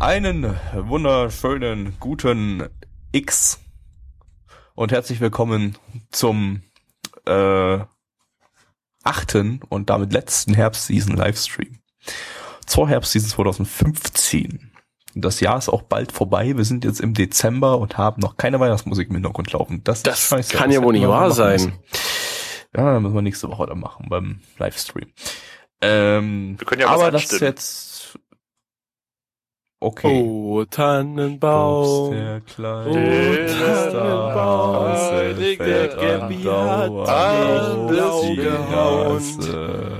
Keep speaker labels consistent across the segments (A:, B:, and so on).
A: Einen wunderschönen guten X und herzlich willkommen zum äh, achten und damit letzten Herbstseason Livestream zur Herbstseason 2015. Das Jahr ist auch bald vorbei. Wir sind jetzt im Dezember und haben noch keine Weihnachtsmusik im Hintergrund laufen. Das,
B: Das
A: ist scheiße.
B: kann ja wohl nicht wahr sein.
A: Ja, dann müssen wir nächste Woche dann machen beim Livestream. Ähm,
C: Wir können ja
A: aber das
C: anstimmen.
A: jetzt okay.
B: Oh, Tannenbaum.
A: Der kleine
C: Den
B: Tannenbaum,
C: der
B: Gabi hat
C: mich
B: blau gehauen.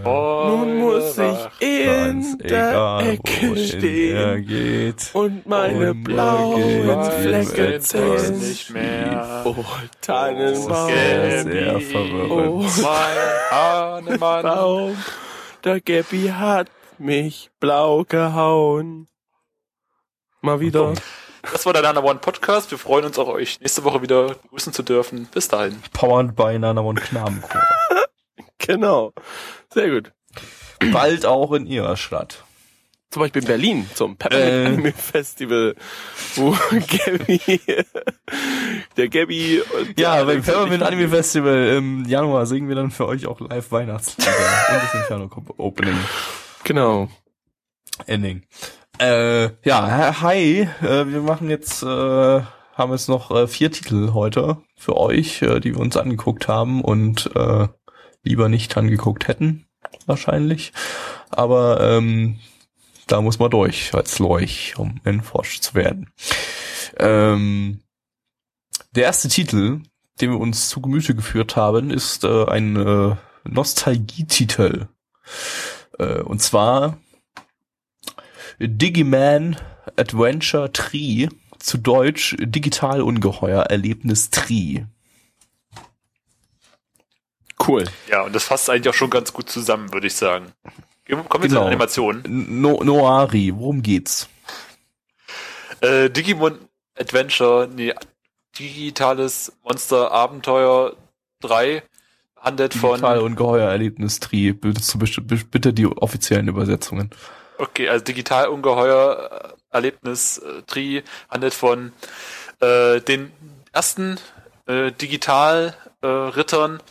B: Nun muss ich in der Ecke stehen
A: geht.
B: und meine
A: Und
B: blauen Flecke zählen.
C: nicht mehr.
B: Oh, Tannenbaum,
A: Sehr,
B: oh,
A: verwirrend.
C: Mein Hahnemann.
B: Baum, der Gabi hat mich blau gehauen. Mal wieder.
C: Das war der Nana One Podcast. Wir freuen uns auch, euch nächste Woche wieder begrüßen zu dürfen. Bis dahin.
A: Powered by Nana und Knabenchor.
B: Genau. Sehr gut.
A: Bald auch in ihrer Stadt.
B: Zum Beispiel in Berlin zum Peppermint
A: Äh.
B: Anime Festival, wo Gabby, der Gabby und
A: Ja,
B: der
A: beim Peppermint Anime Festival im Januar singen wir dann für euch auch live Weihnachtslieder und das Inferno Opening.
B: Genau.
A: Ending. Äh, ja, hi, äh, wir machen jetzt, äh, haben jetzt noch äh, vier Titel heute für euch, äh, die wir uns angeguckt haben und äh, lieber nicht angeguckt hätten, wahrscheinlich. Aber ähm, da muss man durch als Leuch, um entforscht zu werden. Ähm, der erste Titel, den wir uns zu Gemüte geführt haben, ist äh, ein äh, Nostalgietitel. Äh, und zwar Digiman Adventure Tree, zu Deutsch Digital Ungeheuer Erlebnis Tree.
B: Cool.
C: Ja, und das fasst eigentlich auch schon ganz gut zusammen, würde ich sagen. Kommen wir zu
A: Genau.
C: den Animationen.
A: No Noari, worum geht's?
C: Äh, Digimon Adventure, nee, digitales Monster Abenteuer 3 handelt von,
A: Digital Ungeheuer Erlebnis Tree. Bitte, zu bitte die offiziellen Übersetzungen.
C: Okay, also digital ungeheuer äh, Erlebnis äh, Tri handelt von äh, den ersten äh, digital äh, Rittern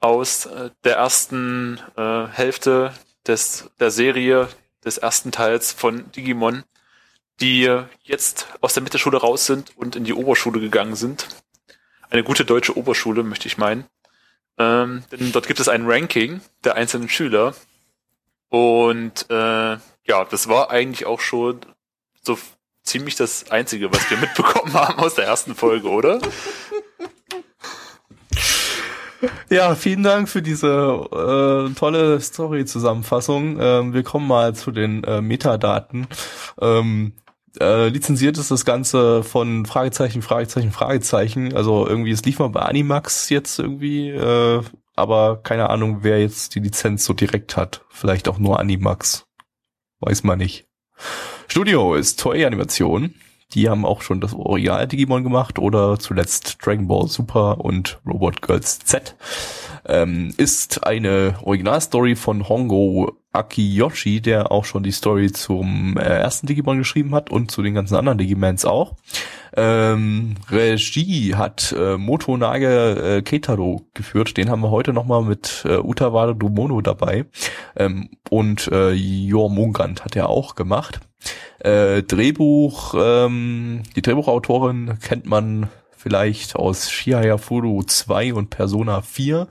C: aus äh, der ersten äh, Hälfte des der Serie des ersten Teils von Digimon, die jetzt aus der Mittelschule raus sind und in die Oberschule gegangen sind. Eine gute deutsche Oberschule, möchte ich meinen. Ähm, denn dort gibt es ein Ranking der einzelnen Schüler. Und äh, ja, das war eigentlich auch schon so ziemlich das Einzige, was wir mitbekommen haben aus der ersten Folge, oder?
A: Ja, vielen Dank für diese äh, tolle Story-Zusammenfassung. Ähm, wir kommen mal zu den äh, Metadaten. Ähm, äh, lizenziert ist das Ganze von Fragezeichen, Fragezeichen, Fragezeichen. Also irgendwie, es lief mal bei Animax jetzt irgendwie, äh, aber keine Ahnung, wer jetzt die Lizenz so direkt hat. Vielleicht auch nur Animax. Weiß man nicht. Studio ist Toei Animation. Die haben auch schon das Original Digimon gemacht oder zuletzt Dragon Ball Super und Robot Girls Z. Ähm, ist eine Originalstory von Hongo Akiyoshi, der auch schon die Story zum äh, ersten Digimon geschrieben hat und zu den ganzen anderen Digimans auch. Ähm, Regie hat äh, Moto Nage äh, Keitaro geführt. Den haben wir heute nochmal mit äh, Utawada Dumono dabei. Ähm, und äh, Jor Mungand hat er auch gemacht. Äh, Drehbuch, ähm, die Drehbuchautorin kennt man vielleicht aus Shihaya Furu 2 und Persona 4.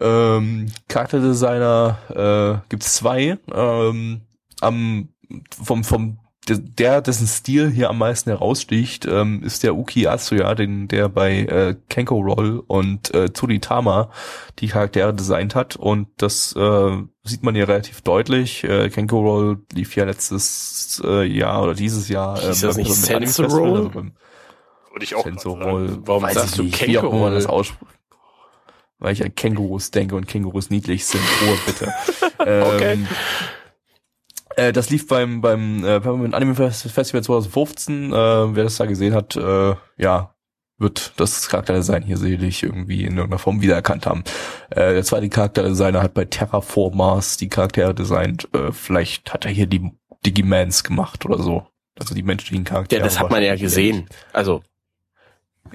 A: Ähm, Charakterdesigner äh, gibt's zwei. Ähm, am, vom, vom der, dessen Stil hier am meisten heraussticht, ähm, ist der Uki Asuya, den, der bei äh, Kenko Roll und äh, Tsuritama die Charaktere designt hat. Und das äh, sieht man hier relativ deutlich. Äh, Kenko Roll lief ja letztes äh, Jahr oder dieses Jahr.
B: Hieß
A: ähm,
B: das nicht
A: Festival,
B: Roll?
A: also
C: Würde ich auch sagen.
A: Sensorol.
B: Warum
A: weiß
B: sagst
A: ich
B: du
A: nicht, wie auch immer das ausspricht. Weil ich an Kängurus denke und Kängurus niedlich sind. Ruhe bitte.
B: Okay.
A: ähm, äh, das lief beim beim äh, Peppermint Anime Fest- Festival 2015. Äh, wer das da gesehen hat, äh, ja, wird das Charakterdesign hier sicherlich irgendwie in irgendeiner Form wiedererkannt haben. Äh, der zweite Charakterdesigner hat bei Terraformers die Charaktere designt. Äh, vielleicht hat er hier die Digimans gemacht oder so. Also die menschlichen Charaktere.
B: Ja, das hat man ja gesehen. Also,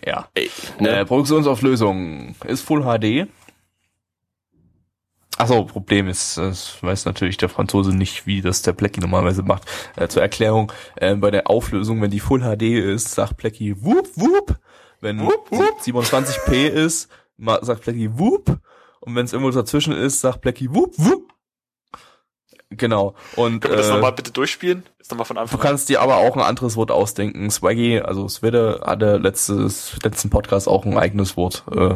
A: Ja.
B: ey,
A: Äh,
B: ne?
A: Produktionsauflösung ist Full HD. Achso, Problem ist, das weiß natürlich der Franzose nicht, wie das der Plecky normalerweise macht. Äh, zur Erklärung, äh, bei der Auflösung, wenn die Full HD ist, sagt Plecky whoop whoop. Wenn
B: Wup, wup.
A: 27p ist, sagt Plecky whoop. Und wenn es irgendwo dazwischen ist, sagt Plecky whoop whoop. Genau. Und
C: Können wir das
A: äh,
C: nochmal bitte durchspielen? Ist nochmal von
A: Du
C: Anfang an.
A: kannst dir aber auch ein anderes Wort ausdenken. Swaggy, also Swede hatte letztes, letzten Podcast auch ein eigenes Wort, äh,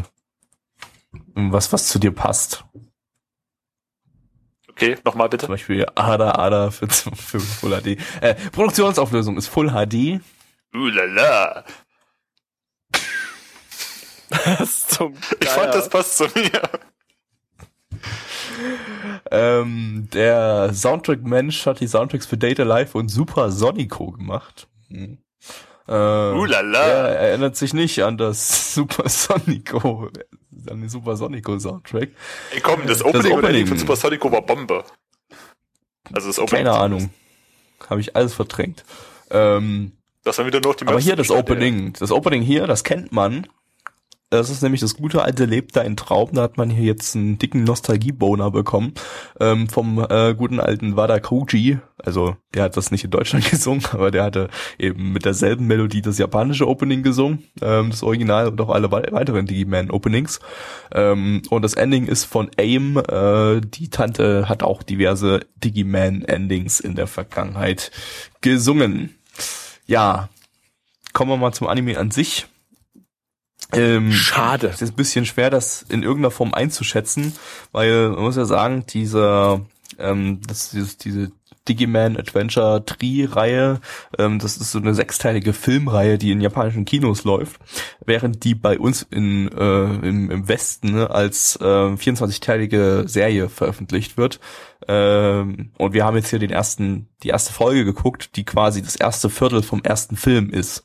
A: was, was zu dir passt.
C: Okay, nochmal bitte.
A: Zum Beispiel Ada Ada für, für Full HD. Äh, Produktionsauflösung ist Full HD.
C: Ulala.
B: Das zum
C: Ich fand, das passt zu mir.
A: Ähm, der Soundtrack-Mensch hat die Soundtracks für Data Life und Super Sonico gemacht. Hm. Äh,
C: Ulala.
A: Er erinnert sich nicht an das Super Sonico, an den Super Sonico Soundtrack.
C: Ey, komm, das Opening, und
A: Opening.
C: Von Super Sonico war Bombe. Also das Opening.
A: Keine Ahnung. Habe ich alles verdrängt. Ähm,
C: Das war wieder noch die
A: aber hier das. Opening. Das Opening hier, das kennt man. Das ist nämlich das gute alte Lebt da in Traum. Da hat man hier jetzt einen dicken Nostalgie-Boner bekommen ähm, vom äh, guten alten Wada Koji. Also der hat das nicht in Deutschland gesungen, aber der hatte eben mit derselben Melodie das japanische Opening gesungen, ähm, das Original und auch alle wei- weiteren Digiman-Openings. Ähm, und das Ending ist von AIM. Äh, die Tante hat auch diverse Digiman-Endings in der Vergangenheit gesungen. Ja, kommen wir mal zum Anime an sich. Ähm,
B: Schade.
A: Es ist ein bisschen schwer, das in irgendeiner Form einzuschätzen, weil man muss ja sagen, diese, ähm, das, dieses, diese Digiman Adventure Tree-Reihe, ähm, das ist so eine sechsteilige Filmreihe, die in japanischen Kinos läuft, während die bei uns in, äh, im, im Westen ne, als äh, 24-teilige Serie veröffentlicht wird. Ähm, und wir haben jetzt hier den ersten, die erste Folge geguckt, die quasi das erste Viertel vom ersten Film ist.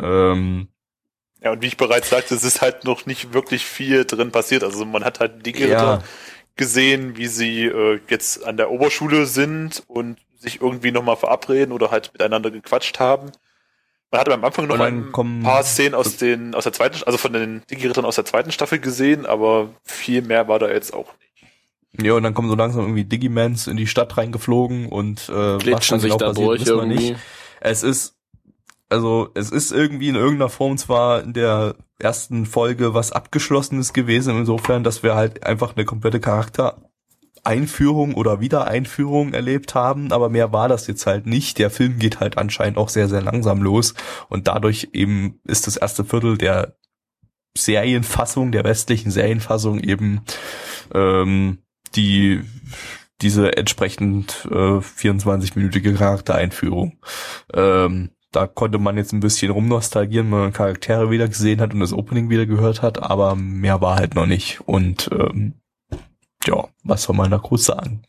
A: Ähm,
C: Ja, und wie ich bereits sagte, es ist halt noch nicht wirklich viel drin passiert. Also man hat halt die
A: Ja.
C: Gesehen, wie sie äh, jetzt an der Oberschule sind und sich irgendwie nochmal verabreden oder halt miteinander gequatscht haben. Man hatte am Anfang noch
A: dann
C: ein paar Szenen aus den, aus der zweiten, also von den Digi-Rittern aus der zweiten Staffel gesehen, aber viel mehr war da jetzt auch nicht.
A: Ja, und dann kommen so langsam irgendwie Digimans in die Stadt reingeflogen und äh, was
B: Glitschen
A: dann
B: sich
A: genau
B: da
A: passiert,
B: durch
A: wissen wir nicht. Es ist also es ist irgendwie in irgendeiner Form zwar in der ersten Folge was abgeschlossenes gewesen, insofern, dass wir halt einfach eine komplette Charaktereinführung oder Wiedereinführung erlebt haben, aber mehr war das jetzt halt nicht. Der Film geht halt anscheinend auch sehr, sehr langsam los und dadurch eben ist das erste Viertel der Serienfassung, der westlichen Serienfassung eben ähm, die diese entsprechend äh, 24-minütige Charaktereinführung. Ähm, da konnte man jetzt ein bisschen rumnostalgieren, wenn man Charaktere wieder gesehen hat und das Opening wieder gehört hat, aber mehr war halt noch nicht. Und ähm, ja, was soll man da groß sagen?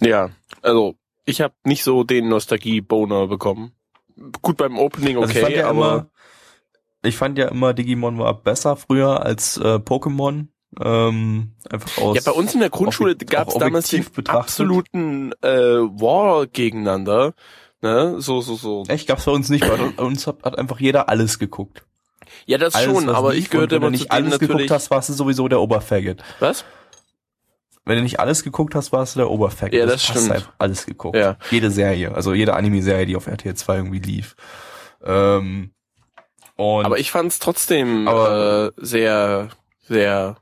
B: Ja, also ich habe nicht so den Nostalgie-Boner bekommen. Gut beim Opening okay,
A: also ich fand ja
B: aber
A: immer, ich fand ja immer Digimon war besser früher als äh, Pokémon. Ähm, einfach aus
B: ja, bei uns in der Grundschule gab es damals den
A: betrachtet.
B: absoluten äh, War gegeneinander. Ne? So, so, so.
A: Echt, gab's bei uns nicht. Bei uns hat, hat einfach jeder alles geguckt.
B: Ja, das
A: Alles,
B: schon, aber ich gehörte immer
A: du
B: zu
A: nicht
B: denen
A: alles
B: natürlich.
A: geguckt hast, warst du sowieso der Oberfaggot.
B: Was?
A: Wenn du nicht alles geguckt hast, warst du der Oberfaggot.
B: Ja, das
A: hast
B: stimmt.
A: einfach alles geguckt.
B: Ja.
A: Jede Serie, also jede Anime-Serie, die auf RTL 2 irgendwie lief. Ähm, und
B: Aber ich fand es trotzdem
A: Aber-
B: äh, sehr, sehr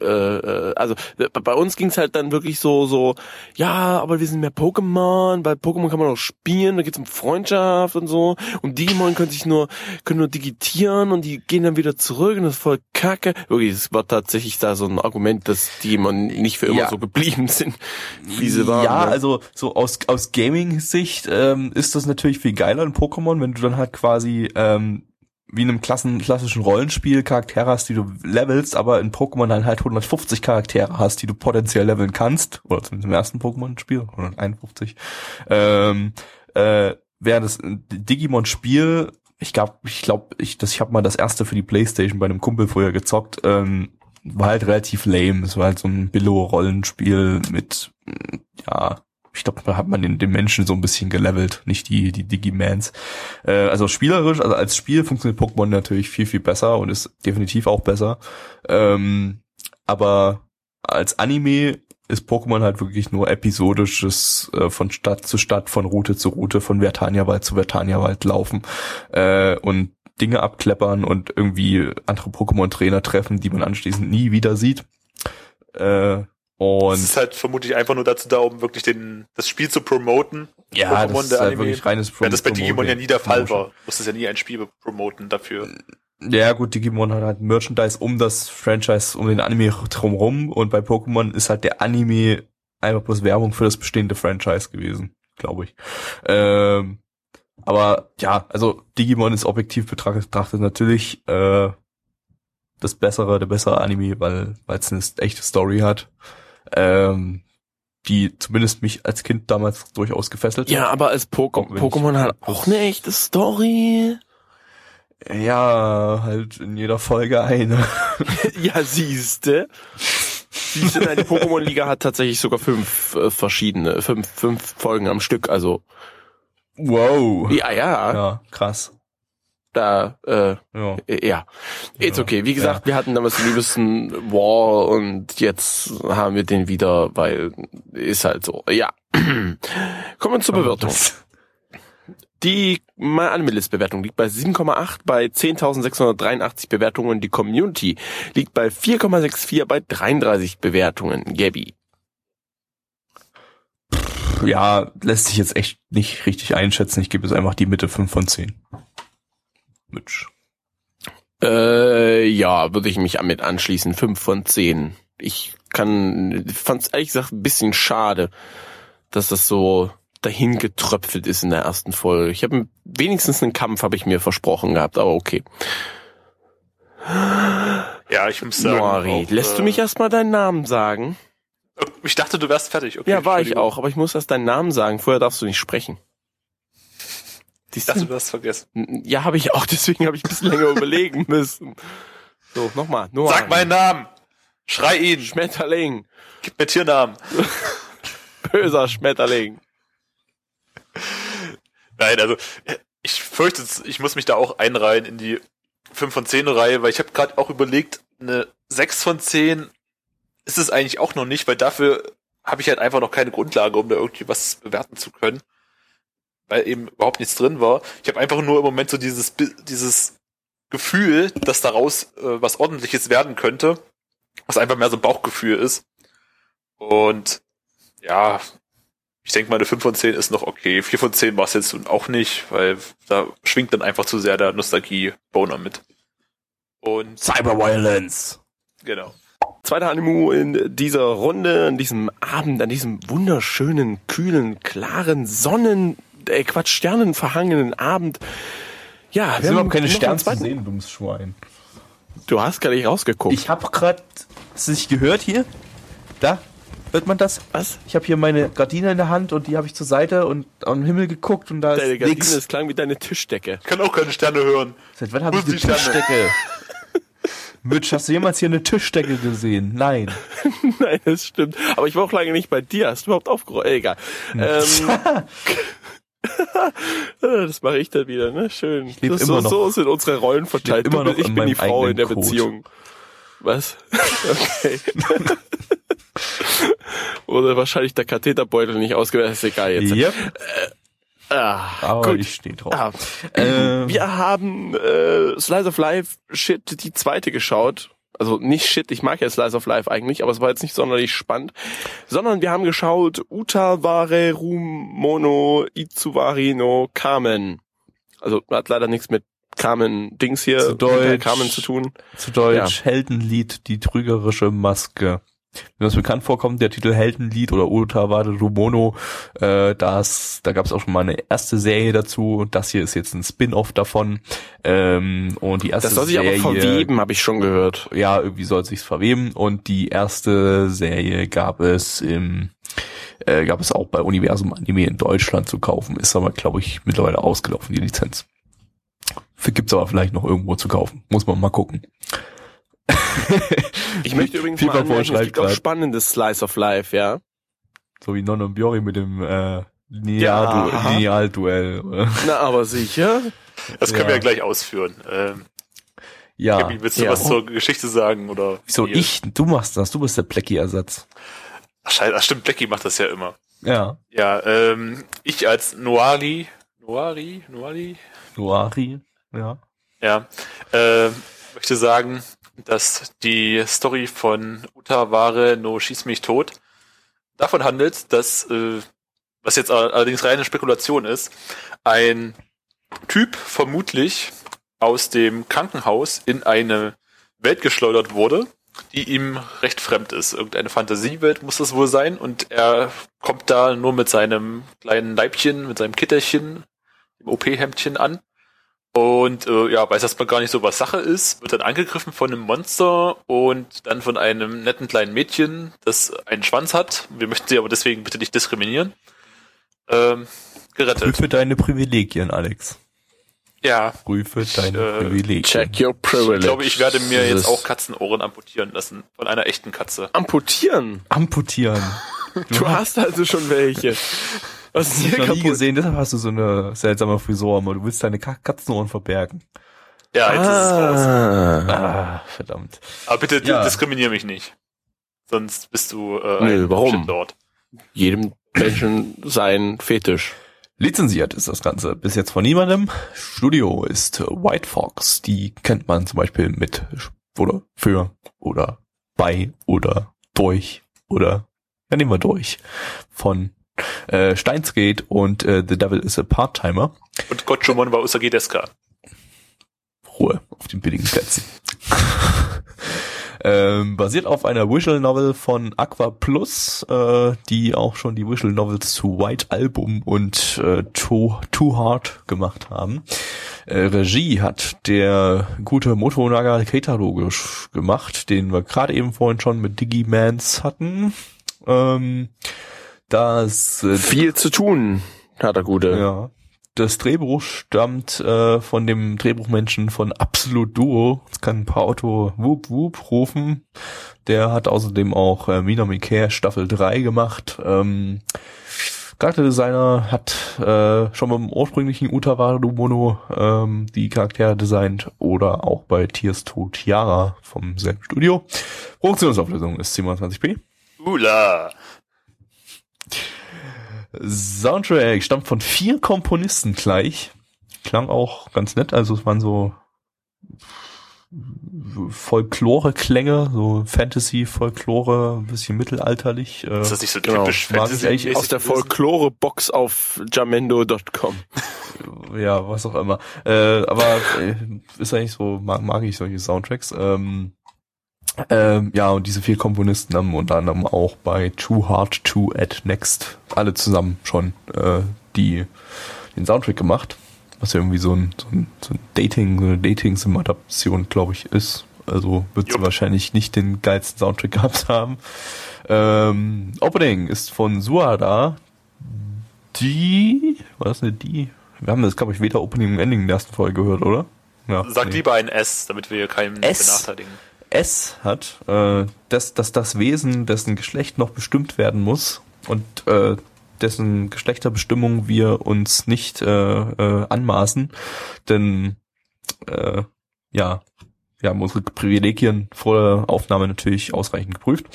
B: äh, äh, also äh, bei uns ging's halt dann wirklich so, so, ja, aber wir sind mehr Pokémon, bei Pokémon kann man auch spielen, da geht's um Freundschaft und so. Und Digimon können sich nur, können nur digitieren und die gehen dann wieder zurück und das ist voll kacke. Wirklich, es war tatsächlich da so ein Argument, dass Digimon nicht für immer
A: Ja.
B: so geblieben sind, wie sie waren.
A: Ja,
B: ne?
A: also so aus, aus Gaming-Sicht ähm, ist das natürlich viel geiler in Pokémon, wenn du dann halt quasi ähm, wie in einem Klassen, klassischen Rollenspiel Charaktere hast, die du levelst, aber in Pokémon dann halt 150 Charaktere hast, die du potenziell leveln kannst, oder zumindest im ersten Pokémon-Spiel, 151. Ähm, äh, während das Digimon-Spiel, ich glaube, ich glaube, ich, das, ich habe mal das erste für die Playstation bei einem Kumpel vorher gezockt, ähm, war halt relativ lame. Es war halt so ein Billo-Rollenspiel mit, ja, ich glaube, da hat man den, den Menschen so ein bisschen gelevelt, nicht die, die Digimans. Äh, also spielerisch, also als Spiel funktioniert Pokémon natürlich viel, viel besser und ist definitiv auch besser. Ähm, aber als Anime ist Pokémon halt wirklich nur episodisches äh, von Stadt zu Stadt, von Route zu Route, von Vertaniawald zu Vertaniawald laufen äh, und Dinge abkleppern und irgendwie andere Pokémon-Trainer treffen, die man anschließend nie wieder sieht. Äh, und
C: Es ist halt vermutlich einfach nur dazu da, um wirklich den, das Spiel zu promoten.
A: ja,
C: Pokémon,
A: das ist halt
C: Anime.
A: wirklich reines
C: Ja, das bei Digimon ja nie der Fall
A: Promotion.
C: war. Du musstest ja nie ein Spiel promoten dafür.
A: Ja, gut, Digimon hat halt Merchandise um das Franchise, um den Anime drumherum und bei Pokémon ist halt der Anime einfach bloß Werbung für das bestehende Franchise gewesen, glaube ich. Ähm, aber ja, also Digimon ist objektiv betrachtet, betrachtet natürlich äh, das bessere, der bessere Anime, weil weil es eine echte Story hat, ähm, die zumindest mich als Kind damals durchaus gefesselt
B: ja,
A: hat.
B: aber als Poké
A: Auch wenn ich-
B: Pokémon hat auch eine echte Story.
A: Ja, halt in jeder Folge eine.
B: Ja, siehste. Siehste, nein, die Pokémon-Liga hat tatsächlich sogar fünf äh, verschiedene, fünf, fünf Folgen am Stück. Also,
A: Wow.
B: ja, ja,
A: Ja, krass.
B: Da, äh,
A: Ja.
B: äh, ja. It's
A: Ja,
B: okay. Wie gesagt, wir hatten damals den liebsten War und jetzt haben wir den wieder, weil ist halt so. Ja. Kommen wir zur Bewertung. Die My Anime List Bewertung liegt bei 7,8 bei 10.683 Bewertungen. Die Community liegt bei 4,64 bei 33 Bewertungen. Gabby.
A: Ja, lässt sich jetzt echt nicht richtig einschätzen. Ich gebe jetzt einfach die Mitte 5 von 10. Mitch.
B: Äh, ja, würde ich mich damit anschließen. 5 von 10. Ich kann, fand's ehrlich gesagt ein bisschen schade, dass das so dahin getröpfelt ist in der ersten Folge. Ich habe wenigstens einen Kampf, habe ich mir versprochen gehabt, aber okay.
C: Ja, ich muss sagen.
B: Noari,
C: auch,
B: lässt du
C: äh,
B: mich erstmal deinen Namen sagen?
C: Ich dachte, du wärst fertig. Okay,
B: Ja, war ich auch, aber ich muss erst deinen Namen sagen. Vorher darfst du nicht sprechen.
C: Ich dachte, du hast vergessen.
B: Ja, habe ich auch, deswegen habe ich ein bisschen länger überlegen müssen. So, nochmal. Noari.
C: Sag meinen Namen! Schrei ihn!
B: Schmetterling.
C: Gib mir Tiernamen!
B: Böser Schmetterling.
C: Nein, also ich fürchte, ich muss mich da auch einreihen in die 5 von 10 Reihe, weil ich habe gerade auch überlegt, eine 6 von 10 ist es eigentlich auch noch nicht, weil dafür habe ich halt einfach noch keine Grundlage, um da irgendwie was bewerten zu können, weil eben überhaupt nichts drin war. Ich habe einfach nur im Moment so dieses dieses Gefühl, dass daraus äh, was ordentliches werden könnte, was einfach mehr so ein Bauchgefühl ist. Und ja, ich denke mal, eine 5 von 10 ist noch okay. 4 von 10 war es jetzt auch nicht, weil da schwingt dann einfach zu sehr der Nostalgie-Boner mit. Und
A: Cyberviolence.
C: genau.
B: Zweiter Animu in dieser Runde, an diesem Abend, an diesem wunderschönen, kühlen, klaren, Sonnen, äh, Quatsch, sternenverhangenen Abend. Ja,
A: Es
B: wir
A: sind
B: haben
A: überhaupt keine Sterne zu sehen, dummes Schwein.
B: Du hast gar nicht rausgeguckt.
A: Ich habe gerade, hast du nicht gehört hier? Da, hört man das?
B: Was?
A: Ich habe hier meine Gardine in der Hand und die habe ich zur Seite und am Himmel geguckt und da
B: Deine
A: ist
B: Gardine,
A: nix.
B: das klang wie deine Tischdecke.
C: Ich kann auch keine Sterne hören.
A: Seit wann habe ich eine? Tischdecke? Mitch, hast du jemals hier eine Tischdecke gesehen? Nein.
B: Nein, das stimmt. Aber ich war auch lange nicht bei dir. Hast du überhaupt aufgeräumt? Äh, egal. Ähm, das mache ich dann wieder, ne? Schön.
A: leb
B: Das,
A: immer
B: so,
A: noch-
B: so sind unsere Rollen verteilt.
A: immer
B: Du
A: noch
B: ich
A: in
B: bin die Frau in der
A: Code.
B: Beziehung. Was? Okay. Oder wahrscheinlich der Katheterbeutel nicht ausgewählt. Ist egal jetzt.
A: Yep,
B: Ah,
A: aber
B: gut.
A: ich stehe drauf.
B: Ah,
A: Ähm,
B: wir haben äh, Slice of Life Shit die zweite geschaut. Also nicht shit, ich mag ja Slice of Life eigentlich, aber es war jetzt nicht sonderlich spannend, sondern wir haben geschaut Uta Ware Rumono Itsuwari no Kamen. Also hat leider nichts mit Carmen Dings hier,
A: Zu Deutsch.
B: Carmen zu tun.
A: Zu Deutsch Heldenlied, die trügerische Maske. Wenn das bekannt vorkommt, der Titel Heldenlied oder Utawade Rumono, äh, das, da gab es auch schon mal eine erste Serie dazu. Das hier ist jetzt ein Spin-off davon. Ähm, und die erste
B: Das soll sich
A: Serie,
B: aber verweben, habe ich schon gehört.
A: ja, irgendwie soll es sich verweben. Und die erste Serie gab es im äh, gab es auch bei Universum Anime in Deutschland zu kaufen. Ist aber, glaube ich, mittlerweile ausgelaufen, die Lizenz. Gibt's aber vielleicht noch irgendwo zu kaufen. Muss man mal gucken.
B: Ich möchte übrigens mal anmerken, es gibt auch
A: grad.
B: spannendes Slice of Life, ja.
A: So wie Non und Biori mit dem äh,
B: Ja.
A: Lineal- Linealduell. oder?
B: Na, aber sicher.
C: Das können
A: Ja.
C: wir ja gleich ausführen. Ähm,
A: ja.
C: Gabi, willst du
B: ja.
C: was zur Geschichte sagen? Oder
A: Wieso
C: wie?
A: ich? Du machst das. Du bist der Plecki-Ersatz.
C: Ach, scheiße, ach, stimmt, Blackie macht das ja immer.
A: Ja.
C: Ja, ähm, ich als Noari, Noari, Noari,
A: Noari. Ja.
C: ja, äh, möchte sagen, dass die Story von Utaware no Schieß mich tot davon handelt, dass, äh, was jetzt all- allerdings reine Spekulation ist, ein Typ vermutlich aus dem Krankenhaus in eine Welt geschleudert wurde, die ihm recht fremd ist. Irgendeine Fantasiewelt muss das wohl sein und er kommt da nur mit seinem kleinen Leibchen, mit seinem Kitterchen, dem OP-Hemdchen an und äh, ja, weiß erstmal gar nicht so, was Sache ist, wird dann angegriffen von einem Monster und dann von einem netten kleinen Mädchen, das einen Schwanz hat. Wir möchten sie aber deswegen bitte nicht diskriminieren. Ähm, gerettet.
A: Prüfe deine Privilegien, Alex.
C: Ja,
A: Prüfe deine
C: äh,
A: Privilegien.
B: Check your privilege.
C: ich glaube, ich werde mir jetzt auch Katzenohren amputieren lassen von einer echten Katze.
B: amputieren.
A: Amputieren.
B: Du hast also schon welche. Was ist
A: Ich
B: hier
A: hab noch nie
B: kaputt?
A: gesehen, deshalb hast du so eine seltsame Frisur, aber du willst deine Ka Katzenohren verbergen.
C: Ja, jetzt ist es raus.
B: Ah.
A: Ah, verdammt.
C: Aber bitte
A: Ja.
C: diskriminier mich nicht. Sonst bist du äh,
B: Nö,
C: ein
B: warum?
C: Shitlord.
B: Jedem Menschen sein Fetisch.
A: Lizenziert ist das Ganze bis jetzt von niemandem. Studio ist White Fox. Die kennt man zum Beispiel mit oder für oder bei oder durch oder ja, nehmen wir durch von äh, Steins Gate und äh, The Devil is a Part-Timer.
C: Und Gotchomon war Usagi Deska.
A: Ruhe auf den billigen Plätzen. ähm, basiert auf einer Visual Novel von Aqua Plus, äh, die auch schon die Visual Novels zu White Album und äh, Too, Too Hard gemacht haben. Äh, Regie hat der gute Motonaga Keitaro gemacht, den wir gerade eben vorhin schon mit Digimans hatten. Ähm, das äh,
B: Viel zu tun, hat der Gute.
A: ja. Das Drehbuch stammt äh, von dem Drehbuchmenschen von Absolut Duo. Es kann ein paar Auto Whoop Whoop rufen. Der hat außerdem auch äh, Minami Care Staffel 3 gemacht. Ähm, Charakterdesigner hat äh, schon beim ursprünglichen Utawaru Mono ähm, die Charaktere designt oder auch bei Tears to Tiara vom selben Studio. Produktionsauflösung ist 27p.
C: Ula.
A: Soundtrack stammt von vier Komponisten gleich. Klang auch ganz nett, also es waren so Folklore-Klänge, so Fantasy, Folklore, ein bisschen mittelalterlich. Äh,
C: Ist das nicht so
B: Genau.
C: typisch
A: Mag ich eigentlich
B: Aus der? Folklore-Box auf jamendo.com.
A: ja, was auch immer. Äh, aber äh, ist eigentlich so, mag, mag ich solche Soundtracks. Ähm, ähm, ja, und diese vier Komponisten haben unter anderem auch bei Too Hard to Add Next alle zusammen schon äh, die den Soundtrack gemacht, was ja irgendwie so ein, so ein, so ein Dating, so eine Dating-Sim-Adaption, glaube ich, ist. Also wird sie wahrscheinlich nicht den geilsten Soundtrack gehabt haben. Ähm, Opening ist von Suada, die, was ist denn die? Wir haben das, glaube ich, weder Opening und Ending in der ersten Folge gehört, oder? Ja,
C: Sag
A: nee.
C: lieber ein S, damit wir keinen
A: S.
C: benachteiligen.
A: S hat, äh, dass, dass das Wesen, dessen Geschlecht noch bestimmt werden muss und äh, dessen Geschlechterbestimmung wir uns nicht äh, äh, anmaßen, denn äh, ja, wir haben unsere Privilegien vor der Aufnahme natürlich ausreichend geprüft.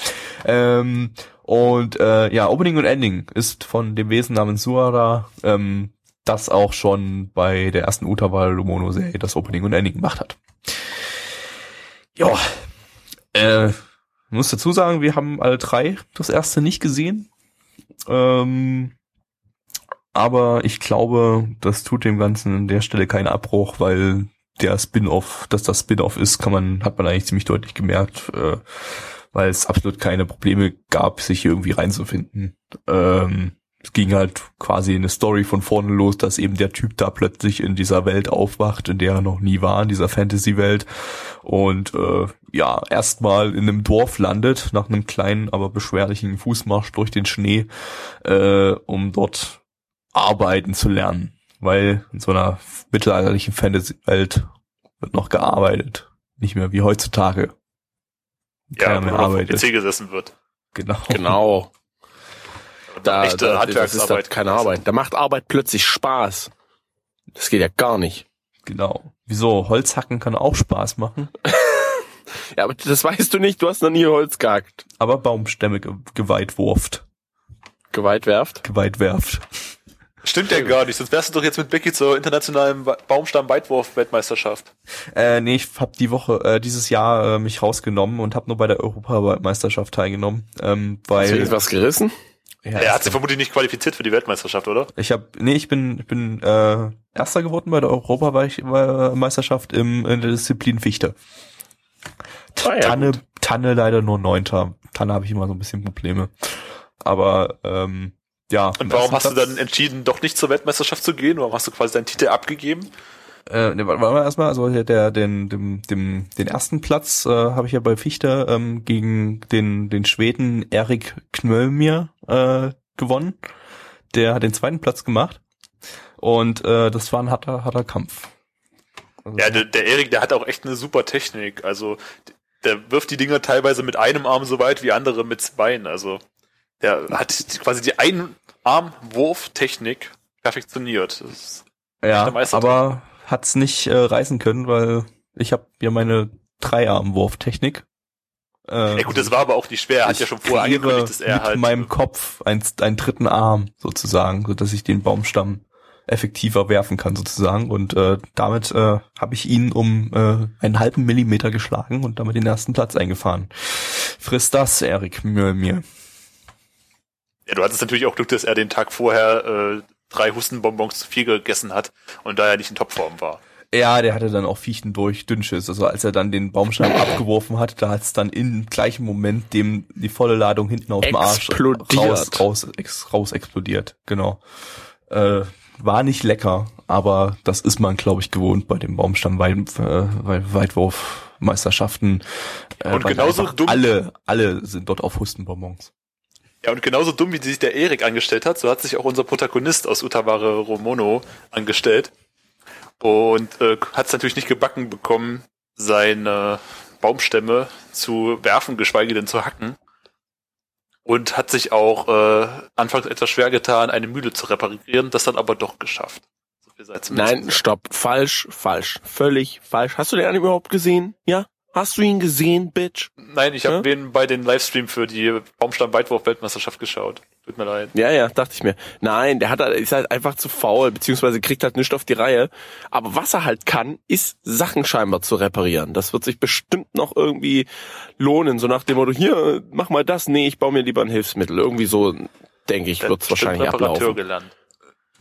A: Ähm, und äh, ja, Opening und Ending ist von dem Wesen namens Suara, ähm, das auch schon bei der ersten Utawa Lumono Serie das Opening und Ending gemacht hat. Ja, Äh, muss dazu sagen, wir haben alle drei das erste nicht gesehen. Ähm, aber ich glaube, das tut dem Ganzen an der Stelle keinen Abbruch, weil der Spin-off, dass das Spin-off ist, kann man, hat man eigentlich ziemlich deutlich gemerkt, äh, weil es absolut keine Probleme gab, sich hier irgendwie reinzufinden. Ähm, es ging halt quasi eine Story von vorne los, dass eben der Typ da plötzlich in dieser Welt aufwacht, in der er noch nie war, in dieser Fantasy-Welt. Und äh, ja, erstmal in einem Dorf landet, nach einem kleinen, aber beschwerlichen Fußmarsch durch den Schnee, äh, um dort arbeiten zu lernen. Weil in so einer mittelalterlichen Fantasy-Welt wird noch gearbeitet. Nicht mehr wie heutzutage.
C: Ja,
A: Keiner
C: wo
A: mehr arbeitet.
C: PC gesessen wird.
A: Genau.
B: Genau. Da,
C: Echte
B: da, das ist
C: Handwerksarbeit.
B: da keine Arbeit. Da macht Arbeit plötzlich Spaß. Das geht ja gar nicht.
A: Genau. Wieso? Holzhacken kann auch Spaß machen,
B: Ja, aber das weißt du nicht. Du hast noch nie Holz gehackt.
A: aber Baumstämme ge geweitwurft.
B: Geweiht werft.
A: Geweitwerft.
C: Stimmt ja gar nicht, sonst wärst du doch jetzt mit Becky zur internationalen Ba- Baumstamm-Weitwurf-Weltmeisterschaft.
A: Äh, nee, ich habe die Woche, äh, dieses Jahr äh, mich rausgenommen und habe nur bei der Europameisterschaft teilgenommen, ähm,
B: Hast du
A: weil
B: irgendwas gerissen?
A: ja,
C: Er hat sich vermutlich nicht qualifiziert für die Weltmeisterschaft, oder?
A: ich habe, nee, ich bin, ich bin äh, Erster geworden bei der Europameisterschaft im in der Disziplin Fichte.
B: Ah ja,
A: Tanne,
B: gut.
A: Tanne leider nur Neunter. Tanne habe ich immer so ein bisschen Probleme. Aber ähm, ja.
C: Und warum hast du dann entschieden, doch nicht zur Weltmeisterschaft zu gehen? Warum hast du quasi deinen Titel abgegeben?
A: Äh, ne, wollen wir erstmal, also der, den, dem, dem, den ersten Platz äh, habe ich ja bei Fichte ähm, gegen den, den Schweden Erik Knölmir äh, gewonnen. Der hat den zweiten Platz gemacht. Und äh, das war ein harter, harter Kampf. Also,
C: Ja, der, der Erik, der hat auch echt eine super Technik. Also, der wirft die Dinger teilweise mit einem Arm so weit wie andere mit zweien. Also, der hat quasi die Einarmwurftechnik perfektioniert.
A: Ja aber hat's nicht äh, reißen können, weil ich habe ja meine Dreiarmwurftechnik. Äh,
C: ja gut, das war aber auch nicht schwer. Er hat ja schon vorher angekündigt, dass er
A: mit
C: halt.
A: meinem Kopf einen, einen dritten Arm sozusagen, so dass ich den Baumstamm effektiver werfen kann sozusagen und äh, damit äh, habe ich ihn um äh, einen halben Millimeter geschlagen und damit den ersten Platz eingefahren. Friss das, Erik, mir, mir.
C: Ja, du hattest natürlich auch Glück, dass er den Tag vorher äh, drei Hustenbonbons zu viel gegessen hat und da er nicht in Topform war.
A: Ja, der hatte dann auch Fiechten durch Dünnschiss. Also als er dann den Baumstamm abgeworfen hat, da hat es dann im gleichen Moment dem die volle Ladung hinten auf dem Arsch
B: Explodiert.
A: raus, raus, ex, raus explodiert. Genau. Äh, war nicht lecker, aber das ist man, glaube ich, gewohnt bei dem Baumstamm Weit, äh. Äh,
C: Und genauso dumm-
A: alle, alle sind dort auf Hustenbonbons.
C: Ja, und genauso dumm, wie sich der Erik angestellt hat, so hat sich auch unser Protagonist aus Utaware Romono angestellt. Und äh, hat es natürlich nicht gebacken bekommen, seine Baumstämme zu werfen, geschweige denn zu hacken. Und hat sich auch äh, anfangs etwas schwer getan, eine Mühle zu reparieren, das dann aber doch geschafft. So
B: Nein,
C: gesagt.
B: stopp. Falsch, falsch. Völlig falsch. Hast du den Anime überhaupt gesehen? Ja? Hast du ihn gesehen, Bitch?
C: Nein, ich habe
B: Ja?
C: den bei den Livestream für die Baumstamm-Weitwurf-Weltmeisterschaft geschaut. Tut mir leid.
B: Ja, ja, dachte ich mir. Nein, der hat halt, ist halt einfach zu faul, beziehungsweise kriegt halt nichts auf die Reihe. Aber was er halt kann, ist Sachen scheinbar zu reparieren. Das wird sich bestimmt noch irgendwie lohnen. So nach dem Motto, hier, mach mal das. Nee, ich baue mir lieber ein Hilfsmittel. Irgendwie so, denke ich, wird es wahrscheinlich
C: Reparateur
B: ablaufen.
C: gelernt.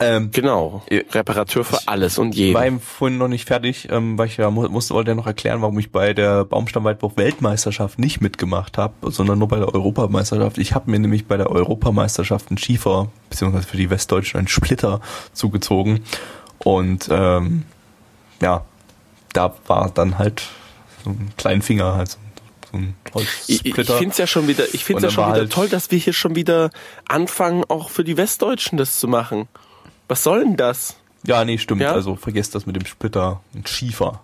A: Ähm,
B: Genau.
A: Ja.
B: Reparateur für alles und jeden.
A: war ihm vorhin noch nicht fertig, ähm, weil ich ja mu musste wollte ja noch erklären, warum ich bei der Baumstammweitwurf Weltmeisterschaft nicht mitgemacht habe, sondern nur bei der Europameisterschaft. Ich habe mir nämlich bei der Europameisterschaft einen Schiefer, beziehungsweise für die Westdeutschen einen Splitter zugezogen. Und ähm, ja, da war dann halt so ein kleinen Finger, halt so,
B: Ich, ich finde es ja schon wieder, ich
A: Und
B: finde ja schon wieder
A: halt-
B: toll, dass wir hier schon wieder anfangen, auch für die Westdeutschen das zu machen. Was soll denn das?
A: ja, nee, stimmt.
B: Ja?
A: Also vergesst das mit dem Splitter. Ein Schiefer.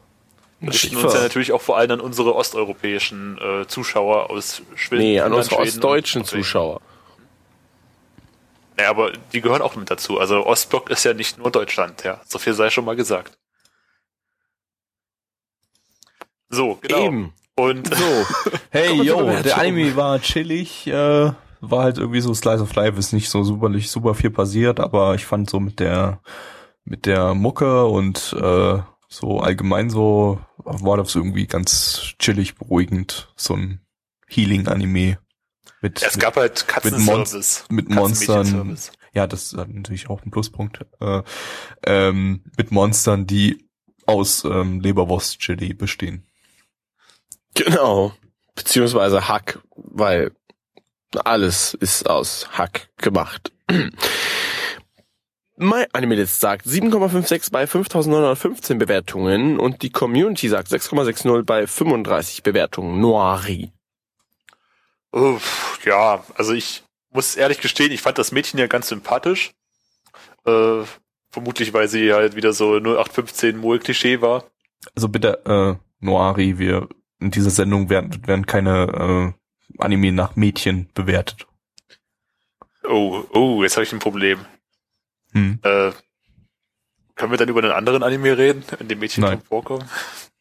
C: Wir richten
B: Schiefer.
C: uns ja natürlich auch vor allem an unsere osteuropäischen äh, Zuschauer aus Schweden.
B: Nee, an unsere ostdeutschen
C: und.
B: Zuschauer.
C: Naja, aber die gehören auch mit dazu. Also Ostblock ist ja nicht nur Deutschland, ja. So viel sei schon mal gesagt. So, genau.
B: Eben.
C: Und
B: So.
A: Hey, yo, der Anime war chillig, äh, war halt irgendwie so Slice of Life, ist nicht so superlich, super viel passiert, aber ich fand so mit der, mit der Mucke und, äh, so allgemein so war das irgendwie ganz chillig, beruhigend, so ein Healing-Anime. Mit,
C: Es gab halt Katzenservice.
A: mit Monstern.
C: Katzenmädchenservice.
A: ja, das ist natürlich auch ein Pluspunkt, äh, ähm, mit Monstern, die aus ähm, Leberwurst-Chili bestehen.
B: Genau. Beziehungsweise Hack, weil alles ist aus Hack gemacht. Mein Anime-List sagt 7,56 bei 5915 Bewertungen und die Community sagt 6,60 bei 35 Bewertungen. Noiri.
C: Uff, ja, also ich muss ehrlich gestehen, ich fand das Mädchen ja ganz sympathisch. Äh, vermutlich, weil sie halt wieder so 0815 Mol-Klischee war.
A: Also bitte, äh, Noari, wir in dieser Sendung werden, werden keine äh, Anime nach Mädchen bewertet.
C: Oh, oh, jetzt habe ich ein Problem.
A: Hm.
C: Äh, können wir dann über einen anderen Anime reden, in dem Mädchen
A: Nein.
C: vorkommen?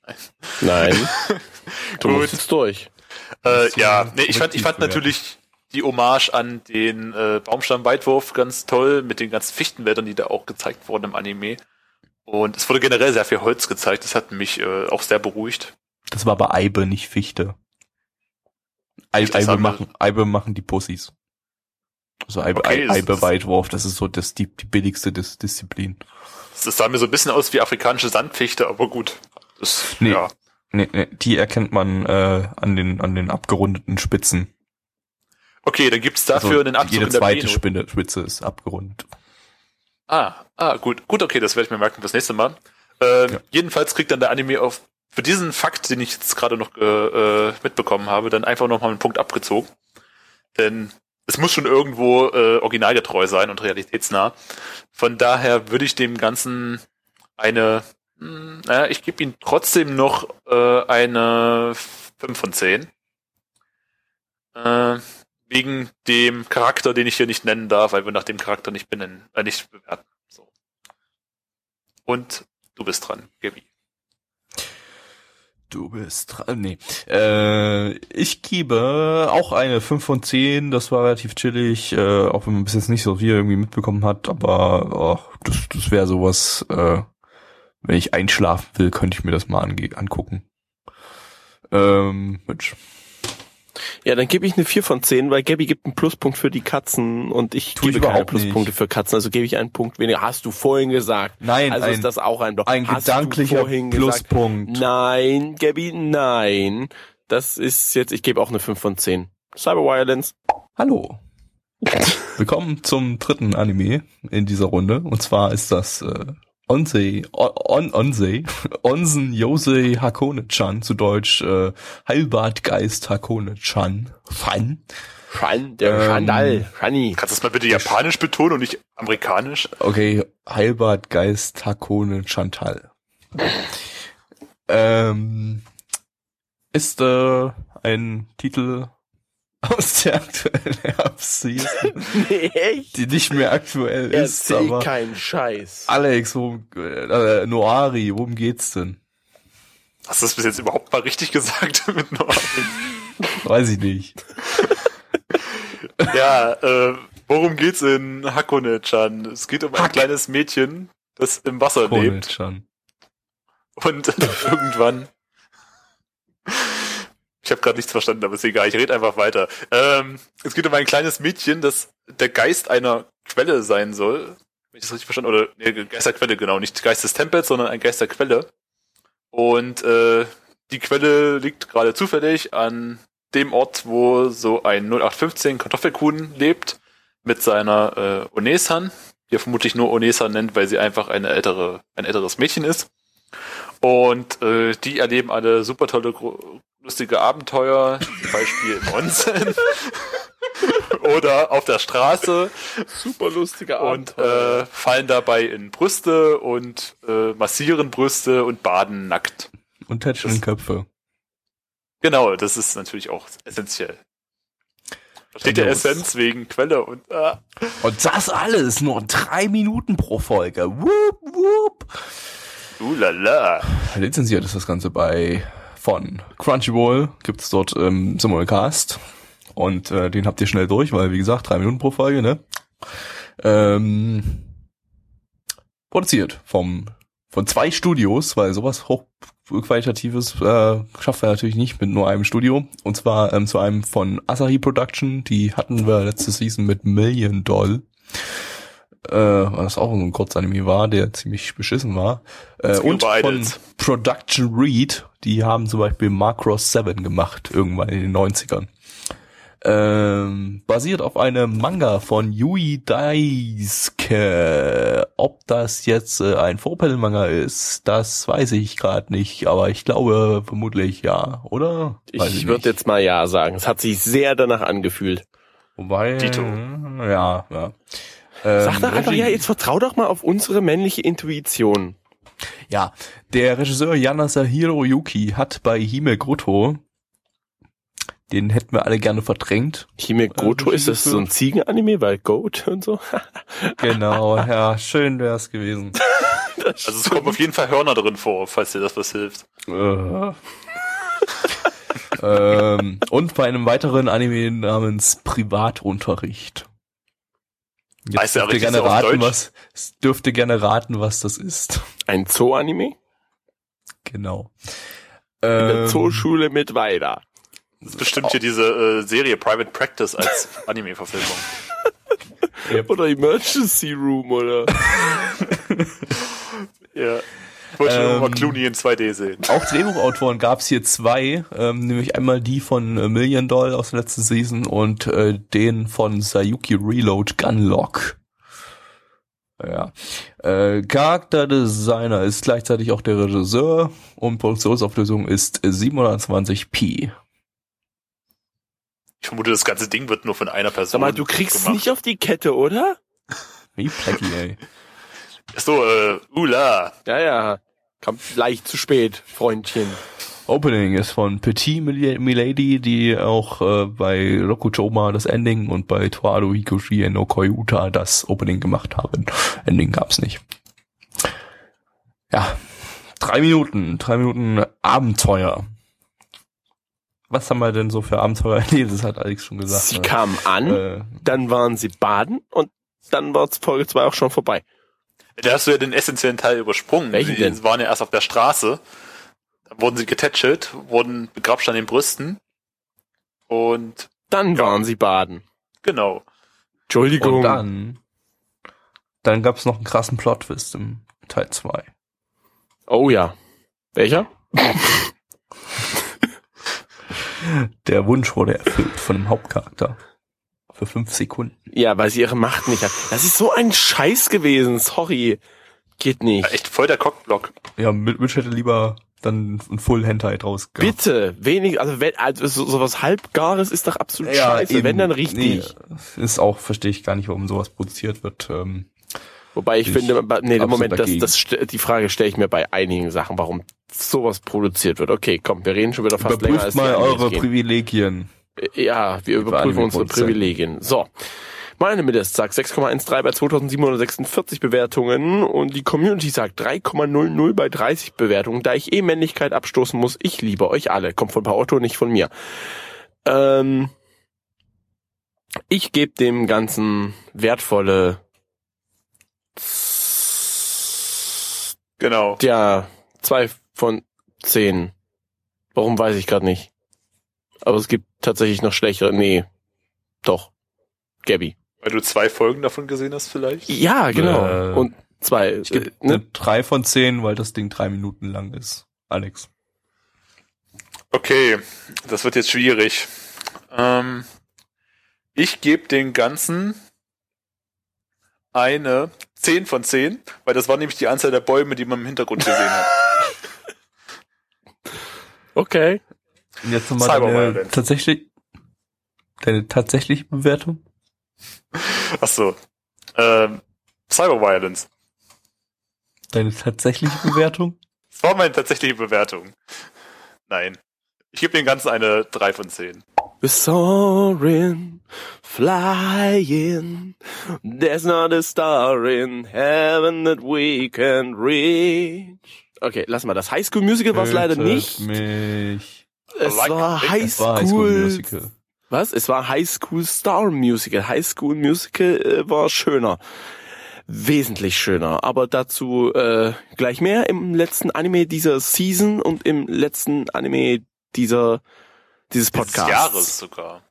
B: Nein. du
C: Gut.
B: musst jetzt durch.
C: Äh, ja, nee, ich fand, ich fand natürlich die Hommage an den äh, Baumstamm-Weitwurf ganz toll, mit den ganzen Fichtenwäldern, die da auch gezeigt wurden im Anime. Und es wurde generell sehr viel Holz gezeigt, das hat mich äh, auch sehr beruhigt.
A: Das war bei Eibe, nicht Fichte. Eibe machen, Eibe machen die Pussys. Also Eibe,
C: Okay,
A: Eibe Weitwurf, das ist so das, die, die billigste Dis Disziplin.
C: Das sah mir so ein bisschen aus wie afrikanische Sandfichte, aber gut. Das,
A: Nee.
C: ja.
A: Nee, nee, die erkennt man äh, an den an den abgerundeten Spitzen.
C: Okay, dann gibt's dafür
A: Also
C: einen Abzug
A: jede
C: in der
A: zweite. Spinne, Spitze ist abgerundet.
C: Ah, ah, gut, gut, okay, das werde ich mir merken fürs nächste Mal. Ähm,
A: Ja.
C: Jedenfalls kriegt dann der Anime auf für diesen Fakt, den ich jetzt gerade noch äh, mitbekommen habe, dann einfach nochmal einen Punkt abgezogen. Denn es muss schon irgendwo äh, originalgetreu sein und realitätsnah. Von daher würde ich dem Ganzen eine, mh, naja, ich gebe ihm trotzdem noch äh, eine 5 von 10. Äh, wegen dem Charakter, den ich hier nicht nennen darf, weil wir nach dem Charakter nicht benennen, äh, nicht bewerten. So. Und du bist dran, Gabi.
A: Du bist dran. Nee. Äh, ich gebe auch eine 5 von 10. Das war relativ chillig, äh, auch wenn man bis jetzt nicht so viel irgendwie mitbekommen hat, aber oh, das, das wäre sowas, äh, wenn ich einschlafen will, könnte ich mir das mal angucken. Ähm, Mensch.
B: Ja, dann gebe ich eine 4 von 10, weil Gabby gibt einen Pluspunkt für die Katzen und ich
A: Tu ich
B: gebe keine
A: überhaupt
B: Pluspunkte
A: nicht.
B: für Katzen, also gebe ich einen Punkt weniger. Hast du vorhin gesagt.
A: Nein,
B: also
A: ein,
B: ist das auch ein Block.
A: ein
B: Hast
A: gedanklicher
B: vorhin gesagt,
A: Pluspunkt.
B: Nein, Gabby, nein. Das ist jetzt, ich gebe auch eine 5 von 10. Cyber Violence.
A: Hallo. Willkommen zum dritten Anime in dieser Runde. Und zwar ist das äh, Onsei, On, Onsei, Onsen Yosei Hakone-chan, zu Deutsch äh, Heilbadgeist Hakone-chan. Fan.
B: Schan, der
A: Ähm,
B: Schandal. Shani.
C: Kannst du das mal bitte japanisch betonen und nicht amerikanisch?
A: Okay, Heilbadgeist Hakone Chantal. ähm, ist äh, ein Titel aus der aktuellen Herbstseason,
B: Nee, echt?
A: die nicht mehr aktuell ist,
B: Erzähl
A: aber
B: keinen Scheiß.
A: Alex, worum, äh, Noari, worum geht's denn?
C: Hast du das bis jetzt überhaupt mal richtig gesagt mit Noir?
A: Weiß ich nicht.
C: Ja, äh, worum geht's in Hakone-chan? Es geht um ein kleines Mädchen, das im Wasser lebt
A: Hakone-chan.
C: und irgendwann. Ich habe gerade nichts verstanden, aber ist egal, ich rede einfach weiter. Ähm, es geht um ein kleines Mädchen, das der Geist einer Quelle sein soll. Wenn ich das richtig verstanden oder nee, Geist der Quelle, genau, nicht Geist des Tempels, sondern ein Geist der Quelle. Und äh, die Quelle liegt gerade zufällig an dem Ort, wo so ein 0815 Kartoffelkuhn lebt mit seiner äh, Onesan, die er vermutlich nur Onesan nennt, weil sie einfach eine ältere, ein älteres Mädchen ist. Und äh, die erleben alle super tolle, gro- lustige Abenteuer, zum Beispiel im Onsen oder auf der Straße
B: Super lustiger
C: und äh, fallen dabei in Brüste und äh, massieren Brüste und baden nackt.
A: Und tätscheln Köpfe.
C: Genau, das ist natürlich auch essentiell. Da steht der. Essenz wegen Quelle und äh,
A: Und das alles nur drei Minuten pro Folge. Wup, wup.
C: ulala.
A: Lizenziert ist das Ganze bei von Crunchyroll. Gibt's dort ähm, Simulcast. Und äh, den habt ihr schnell durch, weil wie gesagt, drei Minuten pro Folge, ne? Ähm, produziert vom von zwei Studios, weil sowas hoch Qualitatives äh, schafft er natürlich nicht mit nur einem Studio. Und zwar ähm, zu einem von Asahi Production. Die hatten wir letzte Season mit Million Doll. Äh, was auch so ein Kurzanime war, der ziemlich beschissen war. Äh, und von. Production Read, die haben zum Beispiel Macross 7 gemacht, irgendwann in den 90ern. Ähm, basiert auf einem Manga von Yui Daisuke. Ob das jetzt äh, ein Vorpanel-Manga ist, das weiß ich gerade nicht, aber ich glaube vermutlich ja, oder? Weiß
B: Ich
A: nicht.
B: würde jetzt mal ja sagen. Es hat sich sehr danach angefühlt.
A: Wobei,
C: Dito.
A: ja, ja. Ähm,
B: Sag doch einfach,
A: Regie-
B: ja, jetzt vertrau doch mal auf unsere männliche Intuition.
A: Ja, der Regisseur Yanasahiro Yuki hat bei Hime Goto, den hätten wir alle gerne verdrängt.
B: Hime Goto,
A: Regie
B: ist das so ein Ziegenanime, weil Goat und so?
A: Genau, ja, schön wär's gewesen.
C: Also es kommen auf jeden Fall Hörner drin vor, falls dir das was hilft.
A: Äh. ähm, und bei einem weiteren Anime namens Privatunterricht. Jetzt
C: Heißt der
A: dürft ihr
C: richtig
A: gerne raten, was, dürft ihr gerne raten, was das ist.
B: Ein Zoo-Anime?
A: Genau.
B: In der
A: Ähm,
B: Zooschule mit Weida.
C: Das ist bestimmt hier diese äh, Serie Private Practice als Anime-Verfilmung.
B: Oder Emergency Room, oder?
C: Ja. Ich wollte
A: Ähm,
C: nur mal Clooney in 2D sehen.
A: Auch Drehbuchautoren gab es hier zwei, ähm, nämlich einmal die von äh, Million Doll aus der letzten Season und äh, den von Sayuki Reload Gunlock. Ja. Äh, Charakterdesigner ist gleichzeitig auch der Regisseur und Produktionsauflösung ist 720p.
C: Ich vermute, das ganze Ding wird nur von einer Person
B: mal, du kriegst es
C: gemacht.
B: nicht auf die Kette, oder?
A: Wie Plecky, ey.
C: So, äh, ula.
B: Ja, ja. Kam leicht zu spät, Freundchen.
A: Opening ist von Petit Mil- Milady, die auch äh, bei Rokuchoma das Ending und bei Toado Hikoshi no Koyuta das Opening gemacht haben. Ending gab's nicht. Ja, drei Minuten, drei Minuten Abenteuer. Was haben wir denn so für Abenteuer? Nee, das hat Alex schon gesagt.
B: Sie
A: ne?
B: kamen an,
A: äh,
B: dann waren sie baden und dann war Folge 2 auch schon vorbei.
C: Da hast du ja den essentiellen Teil übersprungen.
B: Welchen
C: Sie
B: denn?
C: waren ja erst auf der Straße. Dann wurden sie getätschelt, wurden begrapscht an den Brüsten. Und
B: Dann
C: Ja.
B: waren sie baden.
C: genau.
B: Entschuldigung.
A: und dann, dann gab's noch einen krassen Plot-Twist im Teil 2.
B: Oh ja. Welcher?
A: Der Wunsch wurde erfüllt von dem Hauptcharakter. Für fünf Sekunden.
B: Ja, weil sie ihre Macht nicht hat. Das ist so ein Scheiß gewesen. Sorry. Geht nicht.
C: Echt voll der Cockblock.
A: Ja, Mitch hätte lieber dann ein Full Hentai draus gehabt.
B: Bitte, wenig, also wenn, also so, sowas halbgares ist doch absolut scheiße.
A: eben.
B: Wenn dann richtig.
A: Nee, ist auch, verstehe ich gar nicht, warum sowas produziert wird. Ähm,
B: Wobei ich,
A: Ich
B: finde, nee,
A: absolut
B: Moment, das, das, die Frage stelle ich mir bei einigen Sachen, warum sowas produziert wird. Okay, komm, wir reden schon wieder fast länger
A: überprüft
B: als
A: mal eure
B: gehen.
A: Privilegien.
B: Ja, wir überprüfen unsere. Privilegien. So. Meine Mitte sagt 6,13 bei 2746 Bewertungen und die Community sagt 3,00 bei 30 Bewertungen. Da ich eh Männlichkeit abstoßen muss, ich liebe euch alle. Kommt von Paotto, nicht von mir. Ähm, ich gebe dem Ganzen wertvolle
C: Genau.
B: ja, zwei von zehn. Warum weiß ich gerade nicht. Aber es gibt tatsächlich noch schlechtere. Nee. Doch. Gabby.
C: Weil du zwei Folgen davon gesehen hast vielleicht?
B: Ja, genau.
A: Äh,
B: Und zwei.
A: Ich gebe
B: äh,
A: eine
B: ne?
A: 3 von 10, weil das Ding drei Minuten lang ist. Alex.
C: Okay, das wird jetzt schwierig. Ähm, ich gebe den Ganzen eine 10 von 10, weil das war nämlich die Anzahl der Bäume, die man im Hintergrund gesehen hat.
B: Okay.
A: Und jetzt nochmal
C: Cyber
A: deine
C: Violence.
A: tatsächlich, deine tatsächliche Bewertung?
C: Ach so. Ähm, Cyberviolence.
A: Deine tatsächliche Bewertung?
C: Das war meine tatsächliche Bewertung. Nein. Ich gebe dem Ganzen eine 3 von 10.
B: We're soaring, flying. There's not a star in heaven that we can reach. Okay, lass mal. Das High School Musical war es leider nicht.
A: Mich.
B: Es
C: Like
B: war. High
A: School. Musical.
B: Was? Es war High School Star Musical. High School Musical äh, war schöner. wesentlich schöner. Aber dazu äh, gleich mehr im letzten Anime dieser Season und im letzten Anime dieser dieses Podcasts.
C: Des Jahres sogar.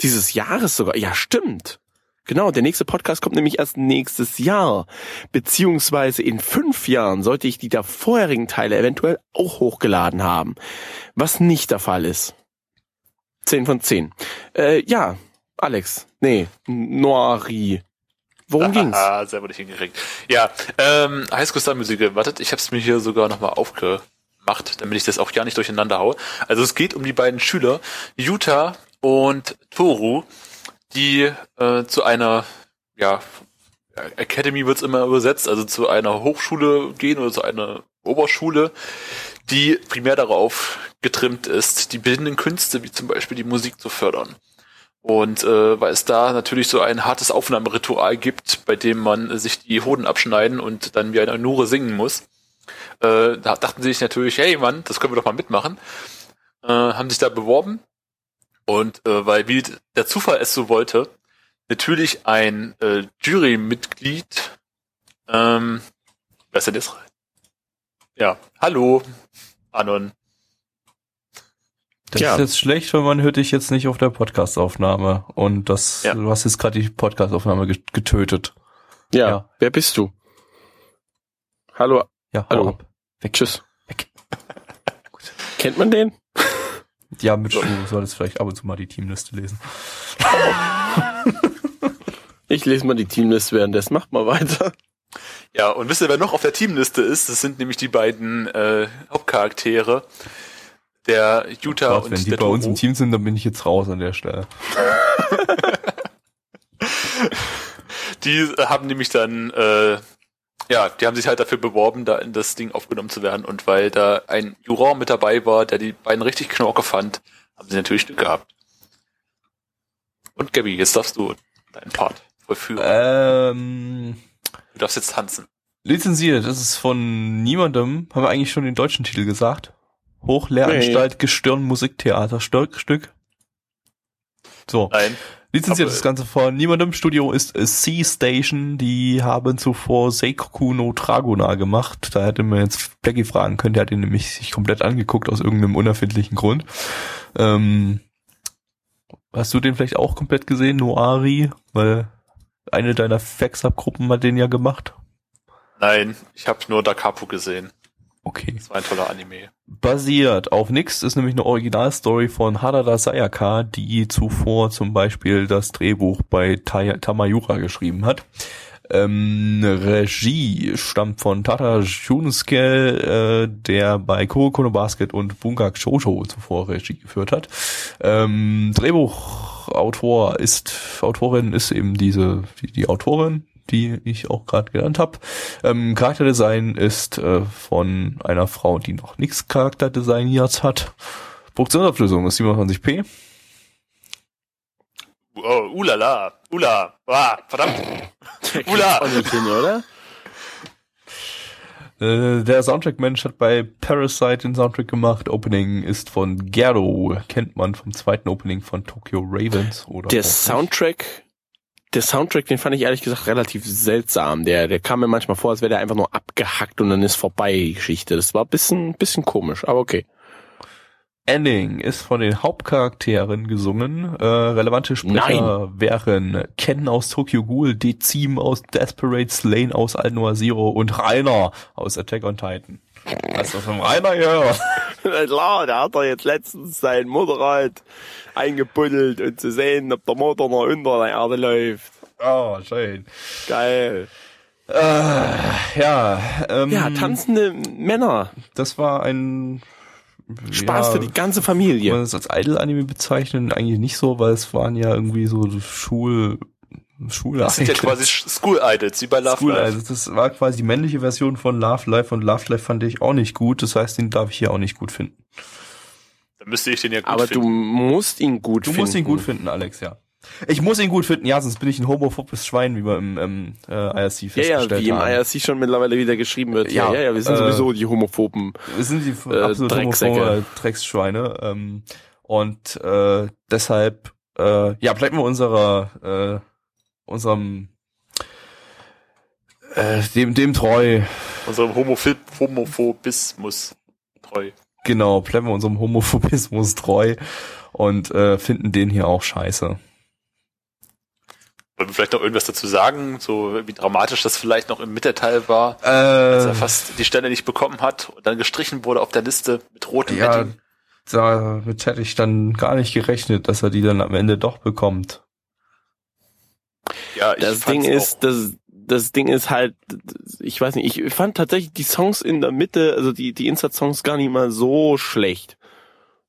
B: Dieses Jahres sogar. Ja, stimmt. Genau, der nächste Podcast kommt nämlich erst nächstes Jahr. Beziehungsweise in fünf Jahren sollte ich die da vorherigen Teile eventuell auch hochgeladen haben. Was nicht der Fall ist. Zehn von zehn. Äh, ja, Alex. Nee, Noiri. Worum ging's?
C: Ah, selber nicht hingekriegt. Ja, ähm, Highschool Star Musical. Wartet, ich habe es mir hier sogar nochmal aufgemacht, damit ich das auch ja nicht durcheinander haue. Also es geht um die beiden Schüler, Yuta und Toru, die äh, zu einer, ja, Academy wird's immer übersetzt, also zu einer Hochschule gehen oder zu einer Oberschule, die primär darauf getrimmt ist, die bildenden Künste, wie zum Beispiel die Musik zu fördern. Und äh, weil es da natürlich so ein hartes Aufnahmeritual gibt, bei dem man sich die Hoden abschneiden und dann wie eine Nure singen muss, äh, da dachten sie sich natürlich, hey Mann, das können wir doch mal mitmachen. Äh, haben sich da beworben und äh, weil wie der Zufall es so wollte, natürlich ein äh, Jurymitglied, ähm, wer ist denn das? Ja, hallo, Anon.
A: Das
B: Ja.
A: ist jetzt schlecht, weil man hört dich jetzt nicht auf der Podcastaufnahme. Und das,
C: Ja.
A: du hast jetzt gerade die Podcastaufnahme ge- getötet.
B: Ja,
A: Ja.
B: wer bist du? Hallo,
A: Ja,
B: Hallo.
A: ab. Weg.
B: tschüss.
A: Weg.
B: Kennt man den?
A: Ja, mit du solltest vielleicht ab und zu mal die Teamliste lesen.
B: Ich lese mal die Teamlist währenddessen. Macht mal weiter.
C: Ja, und wisst ihr, wer noch auf der Teamliste ist? Das sind nämlich die beiden äh, Hauptcharaktere, der Utah
A: Gott,
C: und
A: wenn die
C: der
A: bei uns
C: Toru.
A: im Team sind, dann bin ich jetzt raus an der Stelle.
C: Die haben nämlich dann, äh, ja, die haben sich halt dafür beworben, da in das Ding aufgenommen zu werden. Und weil da ein Juror mit dabei war, der die beiden richtig knorke fand, haben sie natürlich Glück gehabt. Und Gabby, jetzt darfst du deinen Part vollführen.
A: Ähm,
C: Du darfst jetzt tanzen.
A: lizenziert, das ist von niemandem, haben wir eigentlich schon den deutschen Titel gesagt. Hochlehranstalt Gestirn Musiktheater Stück. So.
C: Nein.
A: Lizenziert das Ganze von niemandem. Studio ist äh, C-Station. Die haben zuvor Seikoku no Dragona gemacht. Da hätte man jetzt Blackie fragen können. Der hat ihn nämlich sich komplett angeguckt aus irgendeinem unerfindlichen Grund. Ähm, hast du den vielleicht auch komplett gesehen, Noari? Weil eine deiner Fax-Up-Gruppen hat den ja gemacht.
C: Nein, ich habe nur Da Capo gesehen.
A: Okay.
C: Das war ein toller Anime.
A: Basiert auf nix ist nämlich eine Originalstory von Harada Sayaka, die zuvor zum Beispiel das Drehbuch bei Ta- Tamayura geschrieben hat. Ähm, Regie stammt von Tata Shunsuke, äh, der bei Kuroko no Basket und Bunkak Shoujo zuvor Regie geführt hat. Ähm, Drehbuchautor ist, Autorin ist eben diese, die, die Autorin, die ich auch gerade genannt habe. Ähm, Charakterdesign ist äh, von einer Frau, die noch nichts Charakterdesigniert hat. Produktionsauflösung ist 27p.
C: Oh, ulala, ula, ah, verdammt. Ula.
B: Hin, oder?
A: Äh, der Soundtrack-Mensch hat bei Parasite den Soundtrack gemacht. Opening ist von Gero. Kennt man vom zweiten Opening von Tokyo Ravens. Oder
B: Der. Soundtrack, der Soundtrack, den fand ich ehrlich gesagt relativ seltsam. Der, der kam mir manchmal vor, als wäre der einfach nur abgehackt und dann ist vorbei die Geschichte. Das war ein bisschen, bisschen komisch, aber okay.
A: Ending ist von den Hauptcharakteren gesungen. Äh, relevante Sprecher wären Ken aus Tokyo Ghoul, Dezim aus Desperate Slane aus Al Noir Zero und Rainer aus Attack on Titan. Hast du von Rainer gehört?
B: Klar, der hat doch jetzt letztens sein Motorrad eingebuddelt und zu sehen, ob der Motor noch unter der Erde läuft.
A: Oh, schön.
B: Geil.
A: Äh, ja, ähm,
B: Ja, tanzende Männer.
A: das war ein
B: Spaß
A: ja,
B: für die ganze
A: Kann
B: Familie.
A: man das als Idol-Anime bezeichnen? Eigentlich nicht so, weil es waren ja irgendwie so Schul... Schul
C: Das sind ja quasi School Idols, wie bei Love
A: Cool,
C: Live.
A: also das war quasi die männliche Version von Love Life und Love Life fand ich auch nicht gut, das heißt, den darf ich hier auch nicht gut finden.
C: Dann müsste ich den ja gut
B: Aber du
C: finden.
B: musst ihn gut
A: Du
B: finden.
A: musst ihn gut finden, Alex, ja. Ich muss ihn gut finden, ja, sonst bin ich ein homophobes Schwein, wie wir im, im äh, IRC
B: Ja,
A: festgestellt
B: ja, wie im
A: haben.
B: IRC schon mittlerweile wieder geschrieben wird. Ja,
A: Ja,
B: ja, ja wir sind
A: äh,
B: sowieso die Homophoben.
A: Wir sind die
B: Äh,
A: absolut homophobe Drecksschweine. Ähm, und äh, deshalb, äh, ja, bleiben wir unserer, äh, unserem Äh, dem, dem treu.
C: Unserem Homophil Homophobismus treu.
A: Genau, bleiben wir unserem Homophobismus treu und äh, finden den hier auch scheiße.
C: Wollen wir vielleicht noch irgendwas dazu sagen, so wie dramatisch das vielleicht noch im Mittelteil war,
A: Äh,
C: als er fast die Stelle nicht bekommen hat und dann gestrichen wurde auf der Liste mit rotem
A: ja,
C: Edding.
A: damit hätte ich dann gar nicht gerechnet, dass er die dann am Ende doch bekommt.
C: Ja, ich
B: Das Ding ist, das, das Ding ist halt, ich weiß nicht, ich fand tatsächlich die Songs in der Mitte, also die, die Insert-Songs gar nicht mal so schlecht.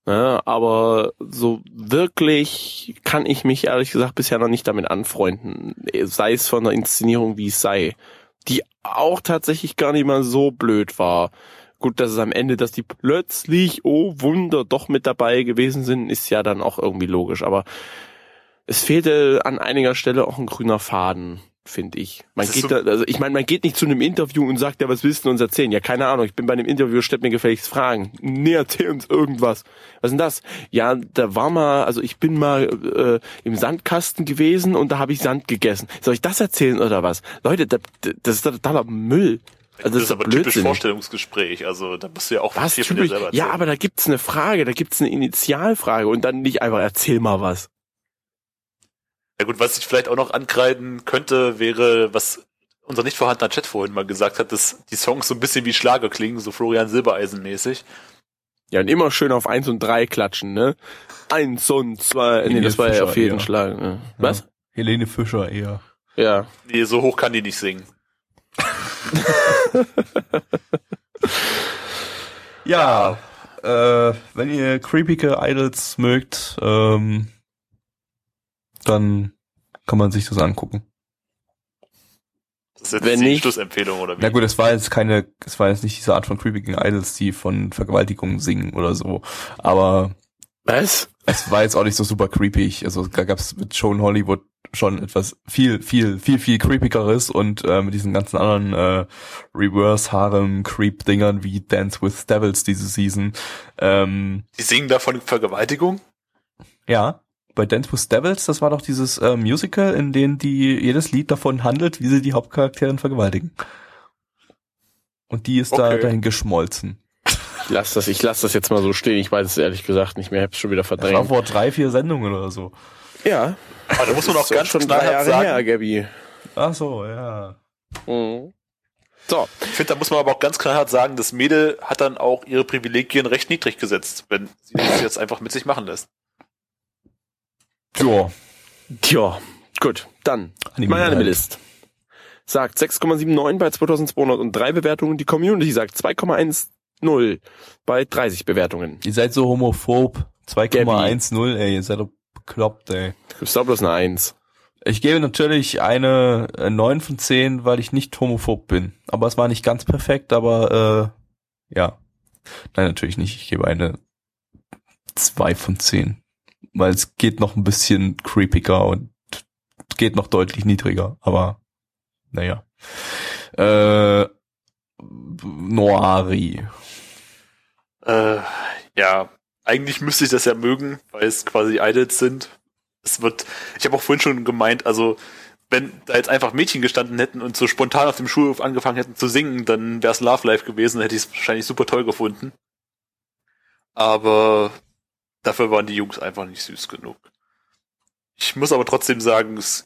B: Ja, aber so wirklich kann ich mich ehrlich gesagt bisher noch nicht damit anfreunden. Sei es von der Inszenierung, wie es sei. Die auch tatsächlich gar nicht mal so blöd war. Gut, dass es am Ende, dass die plötzlich, oh Wunder, doch mit dabei gewesen sind, ist ja dann auch irgendwie logisch. Aber es fehlte an einiger Stelle auch ein grüner Faden, finde ich. Man
C: Das
B: geht
C: so-
B: da, also ich meine, man geht nicht zu einem Interview und sagt, ja, was willst du uns erzählen? Ja, keine Ahnung, ich bin bei einem Interview, stellt mir gefälligst Fragen. Nee, erzähl uns irgendwas. Was ist denn das? Ja, da war mal, also ich bin mal äh, im Sandkasten gewesen und da habe ich Sand gegessen. Soll ich das erzählen oder was? Leute, da, das ist totaler Müll. Also
C: das ist aber typisch
B: Blödsinn.
C: Vorstellungsgespräch, also da musst du ja auch
B: Was?
C: viel von dir
B: Typisch?
C: selber
B: Ja,
C: erzählen.
B: aber da gibt's eine Frage, da gibt's eine Initialfrage und dann nicht einfach erzähl mal was.
C: Ja gut, was ich vielleicht auch noch ankreiden könnte, wäre, was unser nicht vorhandener Chat vorhin mal gesagt hat, dass die Songs so ein bisschen wie Schlager klingen, so Florian Silbereisen mäßig.
B: Ja, und immer schön auf eins und drei klatschen, ne? Eins und zwei, nee, das war ja auf jeden
A: eher.
B: Schlag. Ne? Was?
A: Helene Fischer eher.
B: Ja.
C: Nee, so hoch kann die nicht singen.
A: Ja, äh, wenn ihr creepige Idols mögt, ähm, dann kann man sich das angucken.
C: Das ist jetzt
B: Wenn
C: die
B: nicht-
C: Schlussempfehlung oder wie?
A: Na gut, es war jetzt keine, es war jetzt nicht diese Art von creepigen Idols, die von Vergewaltigungen singen oder so. Aber
B: Was?
A: es war jetzt auch nicht so super creepy. Also da gab's mit Joan Hollywood schon etwas viel, viel, viel, viel creepigeres und äh, mit diesen ganzen anderen äh, Reverse Harem Creep Dingern wie Dance with Devils diese Season. Ähm,
C: Die singen da von Vergewaltigung?
A: ja, bei Dance with Devils, das war doch dieses äh, Musical, in dem die jedes Lied davon handelt, wie sie die Hauptcharakterin vergewaltigen. Und die ist da
C: Okay.
A: dahin geschmolzen.
B: Ich lass das, ich lass das jetzt mal so stehen. Ich weiß es ehrlich gesagt nicht mehr. Hab's schon wieder
A: Das war
B: verdrängt.
A: vor drei, vier Sendungen oder so.
B: Ja.
C: Aber da muss man auch ganz
B: schon drei Jahre
C: sagen,
B: her, Gabby.
A: Ach so, ja.
B: Mhm. So.
C: ich finde, da muss man aber auch ganz knallhart sagen, das Mädel hat dann auch ihre Privilegien recht niedrig gesetzt, wenn sie das jetzt einfach mit sich machen lässt.
A: Ja.
B: Tja. Gut. Dann.
A: Anime
B: Meine. Animalist. Sagt 6,79 bei 2203 Bewertungen. Die Community sagt 2,10 bei 30 Bewertungen.
A: Ihr seid so homophob. 2,10, ey, ihr seid doch bekloppt, ey.
B: Du bist auch bloß eine 1.
A: Ich gebe natürlich eine äh, 9 von 10, weil ich nicht homophob bin. Aber es war nicht ganz perfekt, aber äh, ja. Nein, natürlich nicht. Ich gebe eine 2 von 10. Weil es geht noch ein bisschen creepiger und geht noch deutlich niedriger, aber naja. Äh, Noiri.
C: Äh, ja, eigentlich müsste ich das ja mögen, weil es quasi Idols sind. Es wird, ich habe auch vorhin schon gemeint, also wenn da jetzt einfach Mädchen gestanden hätten und so spontan auf dem Schulhof angefangen hätten zu singen, dann wäre es Love Life gewesen, hätte ich es wahrscheinlich super toll gefunden. Aber dafür waren die Jungs einfach nicht süß genug. Ich muss aber trotzdem sagen, ich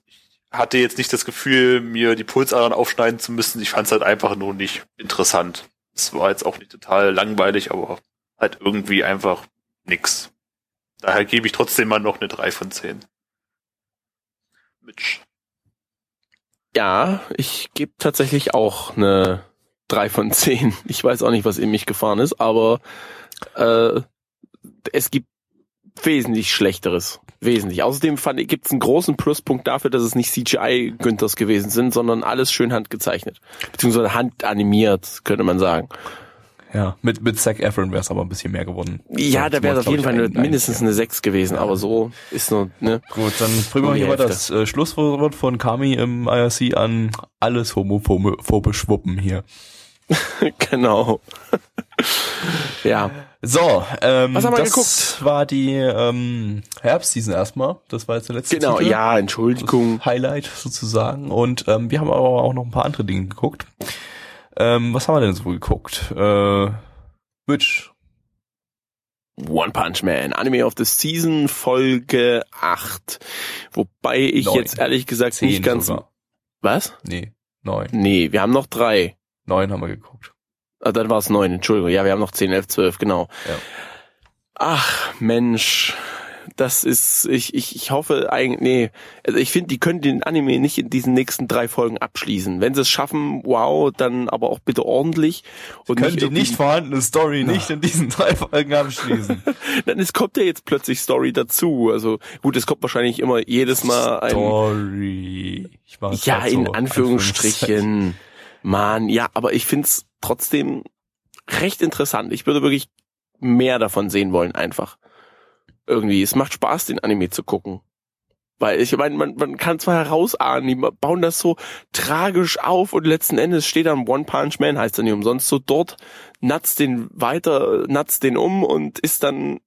C: hatte jetzt nicht das Gefühl, mir die Pulsadern aufschneiden zu müssen. Ich fand es halt einfach nur nicht interessant. Es war jetzt auch nicht total langweilig, aber halt irgendwie einfach nix. Daher gebe ich trotzdem mal noch eine 3 von 10. Mitch.
B: Ja, ich gebe tatsächlich auch eine 3 von 10. Ich weiß auch nicht, was in mich gefahren ist, aber äh, es gibt wesentlich Schlechteres. Wesentlich. Außerdem fand gibt es einen großen Pluspunkt dafür, dass es nicht CGI-Günthers gewesen sind, sondern alles schön handgezeichnet. Beziehungsweise handanimiert, könnte man sagen.
A: Ja, mit, mit Zac Efron wäre es aber ein bisschen mehr geworden.
B: Ja, da wäre es auf jeden Fall
A: eine
B: eine, mindestens eine 6 gewesen, aber so ist nur, ne?
A: Gut, dann bringen wir hier mal das äh, Schlusswort von Kami im IRC an. Alles homophobisch wuppen hier.
B: genau. Ja.
A: So, ähm,
B: Was haben wir
A: das
B: geguckt?
A: war die ähm, Herbstseason erstmal. Das war jetzt der letzte
B: Genau,
A: Titel.
B: ja, Entschuldigung.
A: Highlight sozusagen. Und ähm, wir haben aber auch noch ein paar andere Dinge geguckt. Ähm, was haben wir denn so geguckt? Äh, Witch.
B: One Punch Man, Anime of the Season, Folge 8. Wobei ich
A: Neun.
B: jetzt ehrlich gesagt
A: Zehn
B: nicht ganz...
A: sogar.
B: Was?
A: Nee, neun.
B: Nee, wir haben noch drei.
A: Neun haben wir geguckt.
B: Ah, dann war es neun, Entschuldigung. Ja, wir haben noch zehn, elf, zwölf, genau.
A: Ja.
B: Ach, Mensch. Das ist, ich, ich, ich hoffe eigentlich, nee, also ich finde, die können den Anime nicht in diesen nächsten drei Folgen abschließen. Wenn sie es schaffen, wow, dann aber auch bitte ordentlich. Und
A: Können die
B: irgendwie-
A: nicht vorhandene Story nicht in diesen drei Folgen abschließen.
B: Dann es kommt ja jetzt plötzlich Story dazu. Also gut, es kommt wahrscheinlich immer jedes Mal ein,
A: Story. Ich
B: ja, in Anführungsstrichen. Mann, ja, aber ich find's trotzdem recht interessant. Ich würde wirklich mehr davon sehen wollen, einfach. Irgendwie, es macht Spaß, den Anime zu gucken. Weil ich meine, man, man kann zwar herausahnen, die bauen das so tragisch auf und letzten Endes steht dann One Punch Man, heißt er nicht umsonst, so dort, natzt den weiter, natzt den um und ist dann,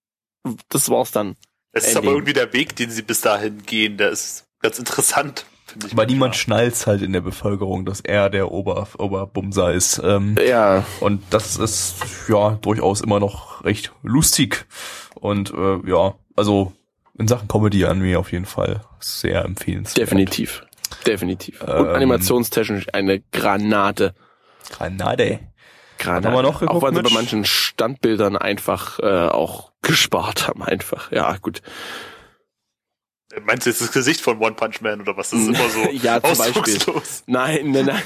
B: das war's dann.
C: Es ist aber irgendwie der Weg, den sie bis dahin gehen, der ist ganz interessant, finde ich.
A: Aber niemand schnallt's halt in der Bevölkerung, dass er der Ober Oberbumser ist. Ähm,
B: Ja,
A: und das ist ja durchaus immer noch recht lustig. Und äh, ja, also in Sachen Comedy-Anime auf jeden Fall sehr empfehlenswert.
B: definitiv. Definitiv. Und
A: Ähm,
B: animationstechnisch eine Granate.
A: Granade.
B: Granate.
A: haben wir noch geguckt,
B: Auch weil sie bei manchen Standbildern einfach äh, auch gespart haben, einfach. Ja, gut.
C: Meinst du jetzt das Gesicht von One Punch Man oder was? Das ist immer so
B: Ja, zum Beispiel. Nein, nein, nein,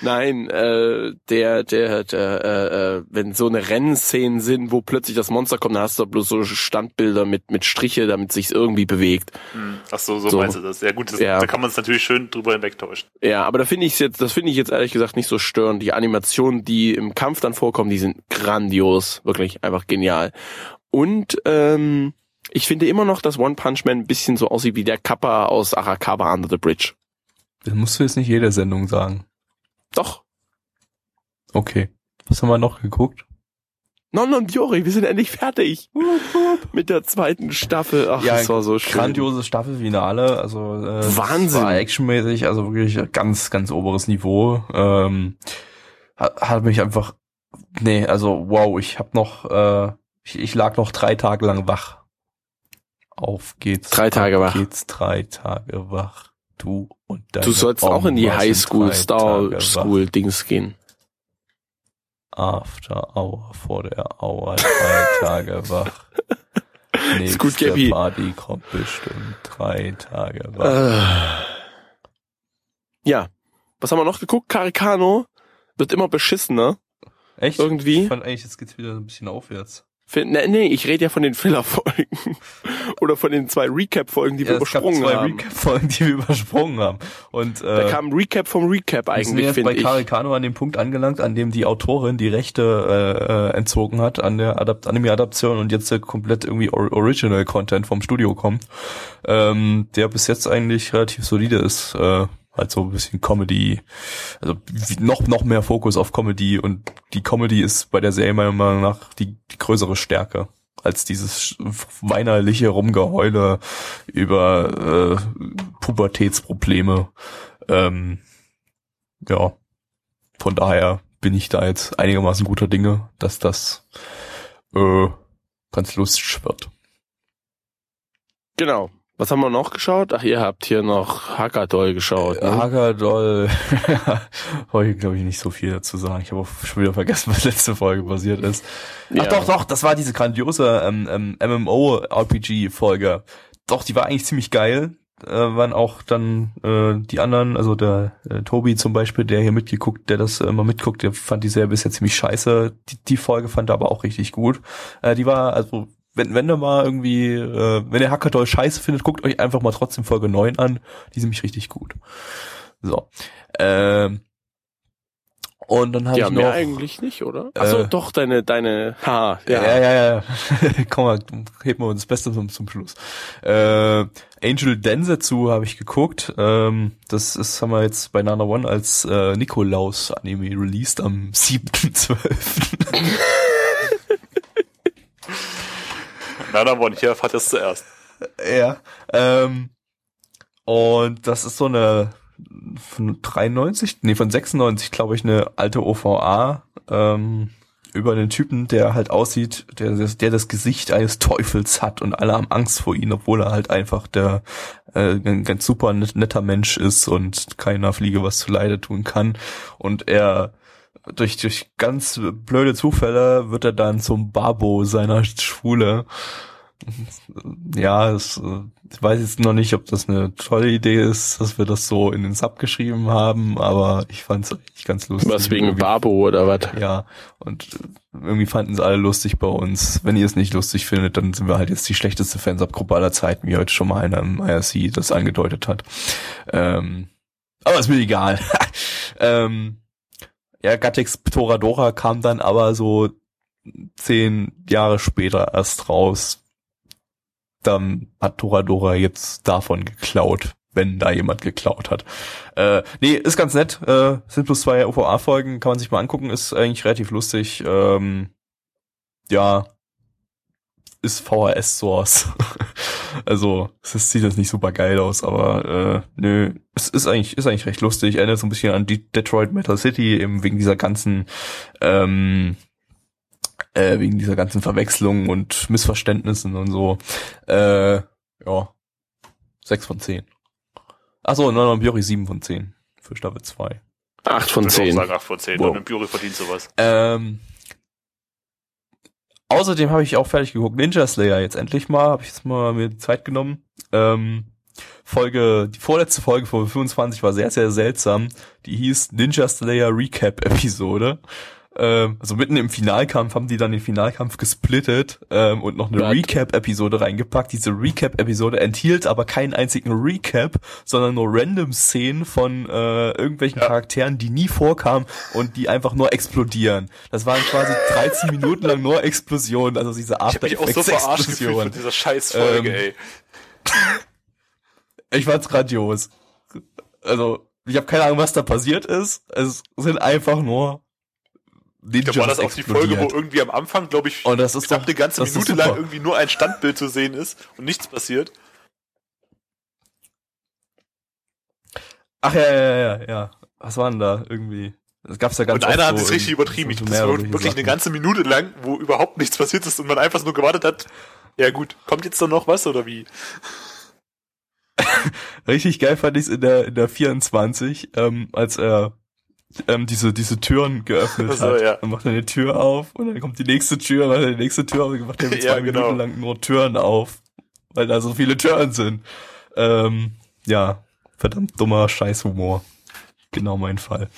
B: nein, äh, der, der, der, äh, äh, wenn so eine Rennszenen sind, wo plötzlich das Monster kommt, dann hast du bloß so Standbilder mit, mit Striche, damit sich's irgendwie bewegt.
C: Hm, Ach so, so,
B: So.
C: meinst du das. Ja gut, das,
B: Ja.
C: da kann man es natürlich schön drüber hinwegtäuschen.
B: Ja, aber da finde ich jetzt, das finde ich jetzt ehrlich gesagt nicht so störend. Die Animationen, die im Kampf dann vorkommen, die sind grandios, wirklich einfach genial. Und ähm, ich finde immer noch, dass One Punch Man ein bisschen so aussieht wie der Kappa aus Arakawa Under the Bridge.
A: Das musst du jetzt nicht jede Sendung sagen.
B: Doch.
A: Okay. Was haben wir noch geguckt?
B: Non und Jori, wir sind endlich fertig mit der zweiten Staffel. Ach,
A: Ja,
B: das war so schön.
A: Grandioses Staffelfinale, also äh,
B: Wahnsinn.
A: War actionmäßig, also wirklich ganz, ganz oberes Niveau. Ähm, hat, hat mich einfach, nee, also wow, ich habe noch, äh, ich, ich lag noch drei Tage lang wach. Auf geht's.
B: Drei Tage wach.
A: Geht's drei Tage wach. Du und deine
B: Du sollst auch in die
A: Bomber sind
B: Highschool
A: drei
B: Star
A: Tage wach.
B: School Dings gehen.
A: After Hour vor der Hour drei Tage wach.
B: Ist gut,
A: Nächste
B: Gabi.
A: Party kommt bestimmt drei Tage wach.
B: Äh. Ja. Was haben wir noch geguckt? Caricano wird immer beschissener.
A: Echt?
B: Irgendwie.
A: Ich fand eigentlich, jetzt geht's wieder ein bisschen aufwärts.
B: Nee, nee, ich rede ja von den Filler-Folgen. Oder von den zwei Recap-Folgen, die wir
A: Ja, gab
B: übersprungen
A: zwei
B: haben.
A: Recap-Folgen, die wir übersprungen haben. Und
B: Da
A: äh,
B: kam ein Recap vom Recap
A: wir sind
B: eigentlich,
A: jetzt bei
B: finde ich.
A: Caricano an dem Punkt angelangt, an dem die Autorin die Rechte äh, äh, entzogen hat an der Adapt Anime-Adaption und jetzt der komplett irgendwie Or Original-Content vom Studio kommt, ähm, der bis jetzt eigentlich relativ solide ist. Äh, halt so ein bisschen Comedy, also noch noch mehr Fokus auf Comedy und die Comedy ist bei der Serie meiner Meinung nach die, die größere Stärke als dieses weinerliche Rumgeheule über äh, Pubertätsprobleme. Ähm, ja, von daher bin ich da jetzt einigermaßen guter Dinge, dass das äh, ganz lustig wird.
B: Genau. Was haben wir noch geschaut? Ach, ihr habt hier noch Hackadoll geschaut. Ne?
A: Hagadoll, heute glaube ich nicht so viel dazu sagen. Ich habe auch schon wieder vergessen, was letzte Folge passiert ist.
B: Ja.
A: Ach doch, doch, das war diese grandiose ähm, ähm, MMO-RPG-Folge. Doch, die war eigentlich ziemlich geil. Äh, waren auch dann äh, die anderen, also der äh, Tobi zum Beispiel, der hier mitgeguckt, der das immer mitguckt, der fand die Serie bisher ziemlich scheiße. Die, die Folge fand er aber auch richtig gut. Äh, die war, also wenn, wenn ihr mal irgendwie, äh, wenn ihr Hackerdoll scheiße findet, guckt euch einfach mal trotzdem Folge 9 an. Die sind nämlich richtig gut. So. Ähm, und dann habe
B: Ja,
A: ich
B: mehr
A: noch...
B: eigentlich nicht, oder?
A: Äh,
B: doch, deine, deine, ha,
A: Ja, ja, ja. ja. Komm mal, heben wir uns das Beste zum, zum Schluss. Äh, Angel Densetsu habe ich geguckt. Ähm, das ist, haben wir jetzt bei Nana One als äh, Nikolaus-Anime released am 7.12.
C: Nana One, hier erfahrt es zuerst.
A: Ja. Ähm, und das ist so eine von 93, nee, von 96, glaube ich, eine alte OVA ähm, über einen Typen, der halt aussieht, der, der das Gesicht eines Teufels hat und alle haben Angst vor ihm, obwohl er halt einfach der äh, ein ganz super netter Mensch ist und keiner Fliege was zu Leide tun kann. Und er durch, durch ganz blöde Zufälle wird er dann zum Babo seiner Schule ja, es, ich weiß jetzt noch nicht, ob das eine tolle Idee ist, dass wir das so in den Sub geschrieben haben, aber ich fand es echt ganz lustig.
B: Was wegen irgendwie. Babo oder was?
A: Ja, und irgendwie fanden es alle lustig bei uns. Wenn ihr es nicht lustig findet, dann sind wir halt jetzt die schlechteste Fansub-Gruppe aller Zeiten, wie heute schon mal einer im IRC das angedeutet hat. Ähm, aber ist mir egal. ähm, ja, Gattix Toradora kam dann aber so zehn Jahre später erst raus, dann hat Toradora jetzt davon geklaut, wenn da jemand geklaut hat. Äh, nee, ist ganz nett. Äh, sind plus zwei OVA-Folgen, kann man sich mal angucken, ist eigentlich relativ lustig. Ähm, ja, ist VHS-Source. also, es sieht jetzt nicht super geil aus, aber äh, nö, es ist eigentlich, ist eigentlich recht lustig. Erinnert so ein bisschen an die Detroit Metal City, eben wegen dieser ganzen ähm, äh, wegen dieser ganzen Verwechslungen und Missverständnissen und so. Äh, ja, sechs von zehn. Achso, nein, nein, Biori sieben von zehn für Staffel 2.
B: Acht von zehn. Ich
C: sagen acht von zehn. Wow. Und Biori verdient sowas.
A: Ähm, außerdem habe ich auch fertig geguckt Ninja Slayer jetzt endlich mal, habe ich jetzt mal mir Zeit genommen. Ähm, Folge, die vorletzte Folge von 25 war sehr, sehr seltsam. Die hieß Ninja Slayer Recap Episode ähm, also mitten im Finalkampf haben die dann den Finalkampf gesplittet ähm, und noch eine Recap-Episode reingepackt. Diese Recap-Episode enthielt aber keinen einzigen Recap, sondern nur random Szenen von äh, irgendwelchen ja. Charakteren, die nie vorkamen und die einfach nur explodieren. Das waren quasi 13 Minuten lang nur Explosionen, also diese
C: After Ich hab mich auch so verarscht gefühlt von dieser Scheißfolge, ähm, ey.
A: ich fand's grandios. Also, ich habe keine Ahnung, was da passiert ist. Es sind einfach nur
C: Ninjas war das auch die Folge, wo irgendwie am Anfang, glaube ich,
A: und das ist
C: doch, eine ganze Minute lang irgendwie nur ein Standbild zu sehen ist und nichts passiert.
A: Ach ja, ja, ja, ja. Was war denn da irgendwie? Das gab's ja ganz
C: Und einer hat es richtig übertrieben. Ich, das war wirklich Sachen. eine ganze Minute lang, wo überhaupt nichts passiert ist und man einfach nur gewartet hat. Ja gut, kommt jetzt doch noch was oder wie?
A: richtig geil fand ich es in der in der 24, ähm, als er ähm, diese, diese Türen geöffnet also, hat. Ja. Dann macht er eine Tür auf und dann kommt die nächste Tür, macht er die nächste Tür auf und macht er zwei ja, genau. Minuten lang nur Türen auf. Weil da so viele Türen sind. Ähm, ja, verdammt dummer Scheißhumor. Genau mein Fall.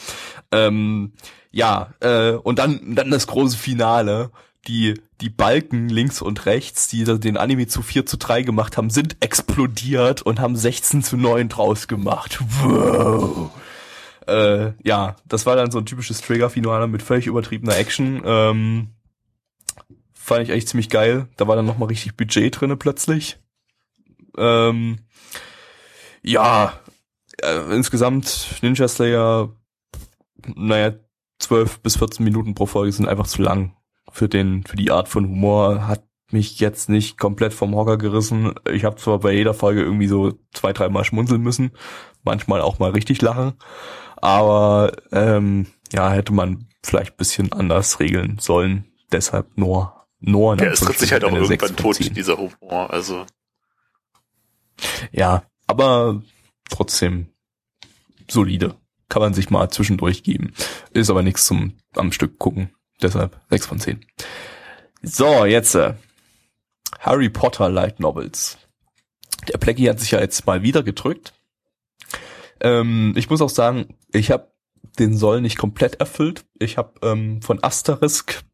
A: Ähm, ja, äh, und dann, dann das große Finale. Die, die Balken links und rechts, die den Anime zu 4 zu 3 gemacht haben, sind explodiert und haben 16 zu 9 draus gemacht. Wow äh, ja, das war dann so ein typisches Trigger-Finale mit völlig übertriebener Action. Ähm, fand ich eigentlich ziemlich geil. Da war dann nochmal richtig Budget drinne plötzlich. Ähm, ja, äh, insgesamt Ninja Slayer, naja, 12 bis 14 Minuten pro Folge sind einfach zu lang für den, für die Art von Humor. Hat mich jetzt nicht komplett vom Hocker gerissen. Ich habe zwar bei jeder Folge irgendwie so zwei, dreimal schmunzeln müssen, manchmal auch mal richtig lachen aber ähm, ja, hätte man vielleicht bisschen anders regeln sollen. Deshalb nur nur
C: Ja, es tritt sich halt auch irgendwann tot, dieser Humor, also.
A: Ja, aber trotzdem solide. Kann man sich mal zwischendurch geben. Ist aber nichts zum am Stück gucken. Deshalb 6 von 10. So, jetzt äh, Harry Potter Light Novels. Der Plecky hat sich ja jetzt mal wieder gedrückt. Ähm, ich muss auch sagen, ich habe den Soll nicht komplett erfüllt. Ich habe ähm, von Asterisk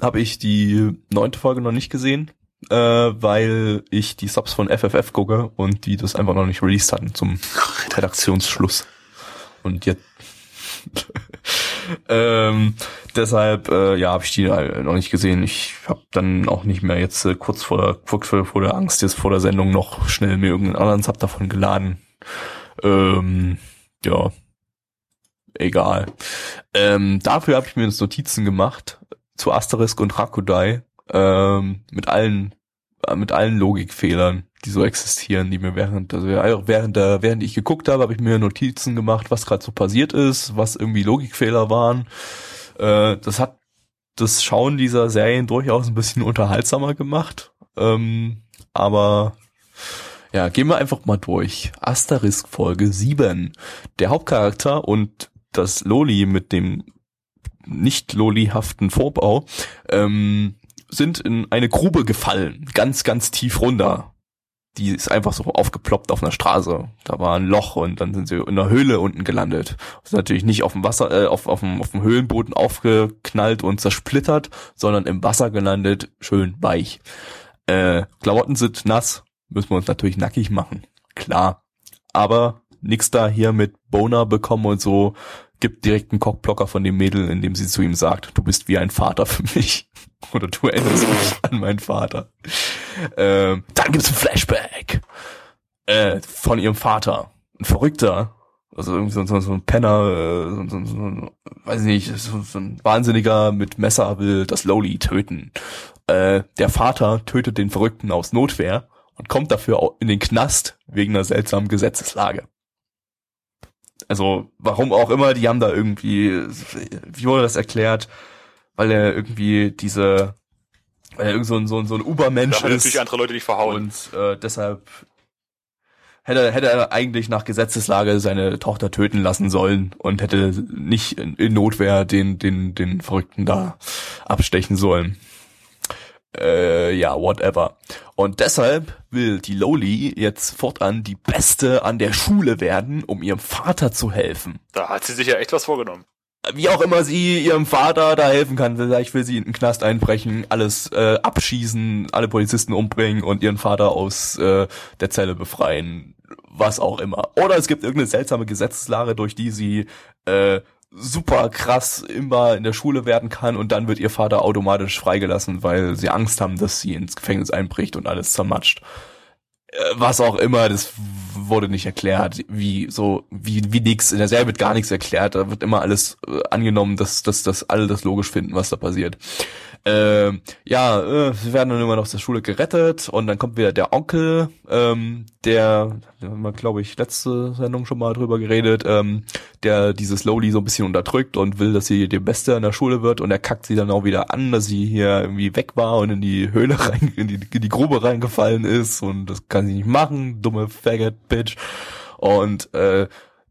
A: habe ich die neunte Folge noch nicht gesehen, äh, weil ich die Subs von FFF gucke und die das einfach noch nicht released hatten zum Redaktionsschluss. Und jetzt ähm, deshalb äh, ja habe ich die noch nicht gesehen. Ich habe dann auch nicht mehr jetzt äh, kurz vor der kurz vor der Angst jetzt vor der Sendung noch schnell mir irgendeinen anderen Sub davon geladen. Ähm, ja, egal. Ähm, dafür habe ich mir jetzt Notizen gemacht zu Asterisk und Rakudai ähm, mit allen mit allen Logikfehlern, die so existieren, die mir während, also während der, während ich geguckt habe, habe ich mir Notizen gemacht, was gerade so passiert ist, was irgendwie Logikfehler waren. Äh, das hat das Schauen dieser Serien durchaus ein bisschen unterhaltsamer gemacht. Ähm, aber ja, gehen wir einfach mal durch. Asterisk Folge 7. Der Hauptcharakter und das Loli mit dem nicht lolihaften Vorbau ähm, sind in eine Grube gefallen, ganz, ganz tief runter. Die ist einfach so aufgeploppt auf einer Straße. Da war ein Loch und dann sind sie in einer Höhle unten gelandet. Sind natürlich nicht auf dem Wasser, äh, auf, auf, dem, auf dem Höhlenboden aufgeknallt und zersplittert, sondern im Wasser gelandet, schön weich. Äh, Klamotten sind nass, müssen wir uns natürlich nackig machen. Klar. Aber nix da hier mit Boner bekommen und so, gibt direkt einen Cockblocker von dem Mädel, in dem sie zu ihm sagt, du bist wie ein Vater für mich. Oder du erinnerst mich an meinen Vater. Ähm, dann gibt's ein Flashback äh, von ihrem Vater. Ein Verrückter. Also irgendwie so, so, so ein Penner, äh, so, so, so, weiß nicht, so, so ein Wahnsinniger mit Messer will das Lowly töten. Äh, der Vater tötet den Verrückten aus Notwehr und kommt dafür in den Knast wegen einer seltsamen Gesetzeslage. Also, warum auch immer, die haben da irgendwie, wie wurde das erklärt? Weil er irgendwie diese, weil er irgend so ein, so ein, so ein
C: hat
A: ist.
C: natürlich andere Leute nicht verhauen.
A: Und äh, deshalb hätte, hätte er eigentlich nach Gesetzeslage seine Tochter töten lassen sollen und hätte nicht in, in Notwehr den, den, den Verrückten da abstechen sollen. Äh, ja, whatever. Und deshalb will die Loli jetzt fortan die Beste an der Schule werden, um ihrem Vater zu helfen.
C: Da hat sie sich ja echt was vorgenommen.
A: Wie auch immer sie ihrem Vater da helfen kann. Vielleicht will sie in den Knast einbrechen, alles äh, abschießen, alle Polizisten umbringen und ihren Vater aus äh, der Zelle befreien. Was auch immer. Oder es gibt irgendeine seltsame Gesetzeslage, durch die sie äh, super krass immer in der Schule werden kann und dann wird ihr Vater automatisch freigelassen, weil sie Angst haben, dass sie ins Gefängnis einbricht und alles zermatscht. Äh, Was auch immer, das wurde nicht erklärt, wie so, wie, wie nix, in der Serie wird gar nichts erklärt, da wird immer alles äh, angenommen, dass, dass, dass alle das logisch finden, was da passiert. Ähm, ja, äh, sie werden dann immer noch aus der Schule gerettet und dann kommt wieder der Onkel, ähm, der, haben wir, glaube ich, letzte Sendung schon mal drüber geredet, ähm, der dieses Lowly so ein bisschen unterdrückt und will, dass sie die Beste in der Schule wird und er kackt sie dann auch wieder an, dass sie hier irgendwie weg war und in die Höhle rein, in die, in die Grube reingefallen ist und das kann sie nicht machen, dumme Faggot Bitch. Und äh,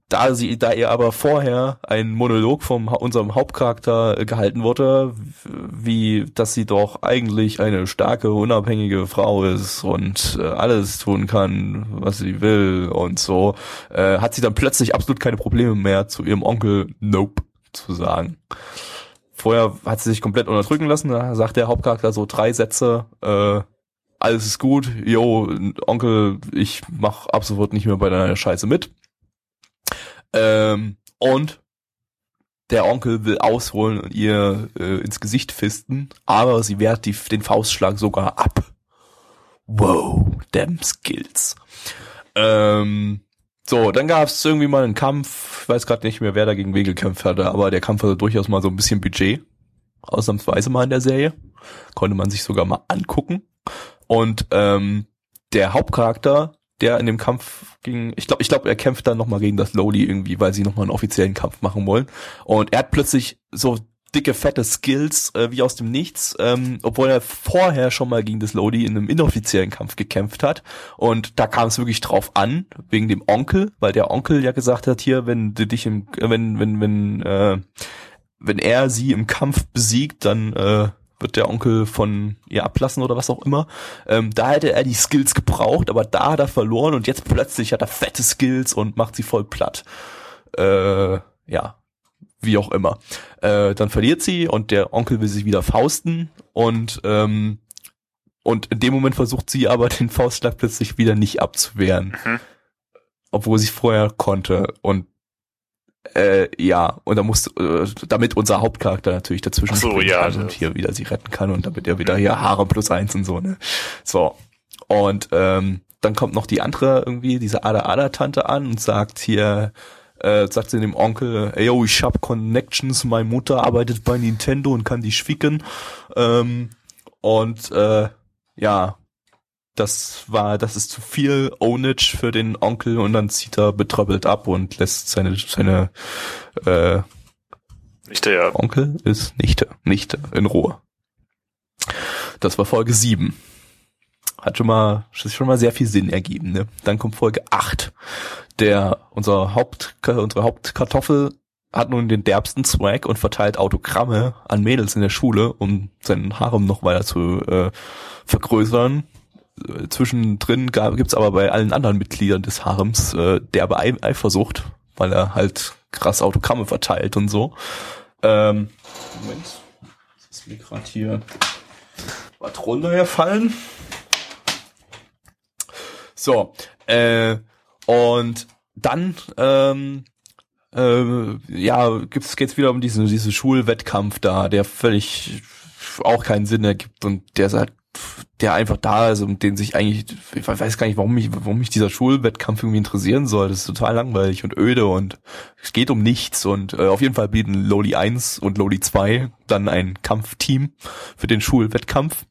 A: da sie, da ihr aber vorher ein Monolog vom unserem Hauptcharakter äh, gehalten wurde, wie dass sie doch eigentlich eine starke, unabhängige Frau ist und äh, alles tun kann, was sie will und so, äh, hat sie dann plötzlich absolut keine Probleme mehr zu ihrem Onkel Nope zu sagen. Vorher hat sie sich komplett unterdrücken lassen, da sagt der Hauptcharakter so drei Sätze, äh, alles ist gut, yo, Onkel, ich mach ab sofort nicht mehr bei deiner Scheiße mit. Ähm, und der Onkel will ausholen und ihr äh, ins Gesicht fisten, aber sie wehrt die, den Faustschlag sogar ab. Wow, damn skills. Ähm, so, dann gab es irgendwie mal einen Kampf, ich weiß gerade nicht mehr, wer dagegen wen gekämpft hatte, aber der Kampf hatte durchaus mal so ein bisschen Budget. Ausnahmsweise mal in der Serie. Konnte man sich sogar mal angucken. Und ähm, der Hauptcharakter, der in dem Kampf gegen, ich glaube, ich glaube, er kämpft dann nochmal gegen das Lodi irgendwie, weil sie nochmal einen offiziellen Kampf machen wollen. Und er hat plötzlich so dicke, fette Skills äh, wie aus dem Nichts, ähm, obwohl er vorher schon mal gegen das Lodi in einem inoffiziellen Kampf gekämpft hat. Und da kam es wirklich drauf an, wegen dem Onkel, weil der Onkel ja gesagt hat, hier, wenn du dich im, äh, wenn, wenn, wenn, äh, wenn er sie im Kampf besiegt, dann äh, wird der Onkel von ihr ablassen oder was auch immer. Ähm, da hätte er die Skills gebraucht, aber da hat er verloren und jetzt plötzlich hat er fette Skills und macht sie voll platt. Äh, ja, wie auch immer. Äh, dann verliert sie und der Onkel will sich wieder fausten und ähm, und in dem Moment versucht sie aber den Faustschlag plötzlich wieder nicht abzuwehren,
C: Mhm.
A: obwohl sie vorher konnte und äh, ja, und da muss, äh, damit unser Hauptcharakter natürlich dazwischen
C: Ach so, ja,
A: und
C: das-
A: hier wieder sie retten kann und damit er wieder hier Haare plus eins und so, ne. So. Und ähm, dann kommt noch die andere irgendwie, diese Ada-Ada-Tante an und sagt hier, äh, sagt sie dem Onkel, ey, yo, ich hab Connections, meine Mutter arbeitet bei Nintendo und kann die schwicken. Ähm, und äh, ja, das war, das ist zu viel Ownage für den Onkel und dann zieht er betröppelt ab und lässt seine, seine äh,
C: Nicht der
A: Onkel ist Nichte, Nichte in Ruhe. Das war Folge 7. Hat schon mal, schon mal sehr viel Sinn ergeben, ne? Dann kommt Folge 8. Der, unser Haupt, unsere Hauptkartoffel hat nun den derbsten Swag und verteilt Autogramme an Mädels in der Schule, um seinen Harem noch weiter zu äh, vergrößern. Zwischendrin gab, gibt's aber bei allen anderen Mitgliedern des Harems äh, derbe Ei- Eifersucht, weil er halt krass Autogramme verteilt und so. Ähm, Moment, ist mir gerade hier was runtergefallen. So, äh, und dann ähm, äh, ja, gibt's geht's wieder um diesen diesen Schulwettkampf da, der völlig auch keinen Sinn ergibt und der ist halt der einfach da ist und den sich eigentlich ich weiß gar nicht, warum mich warum mich dieser Schulwettkampf irgendwie interessieren soll. Das ist total langweilig und öde und es geht um nichts und äh, auf jeden Fall bieten Loli 1 und Loli 2 dann ein Kampfteam für den Schulwettkampf.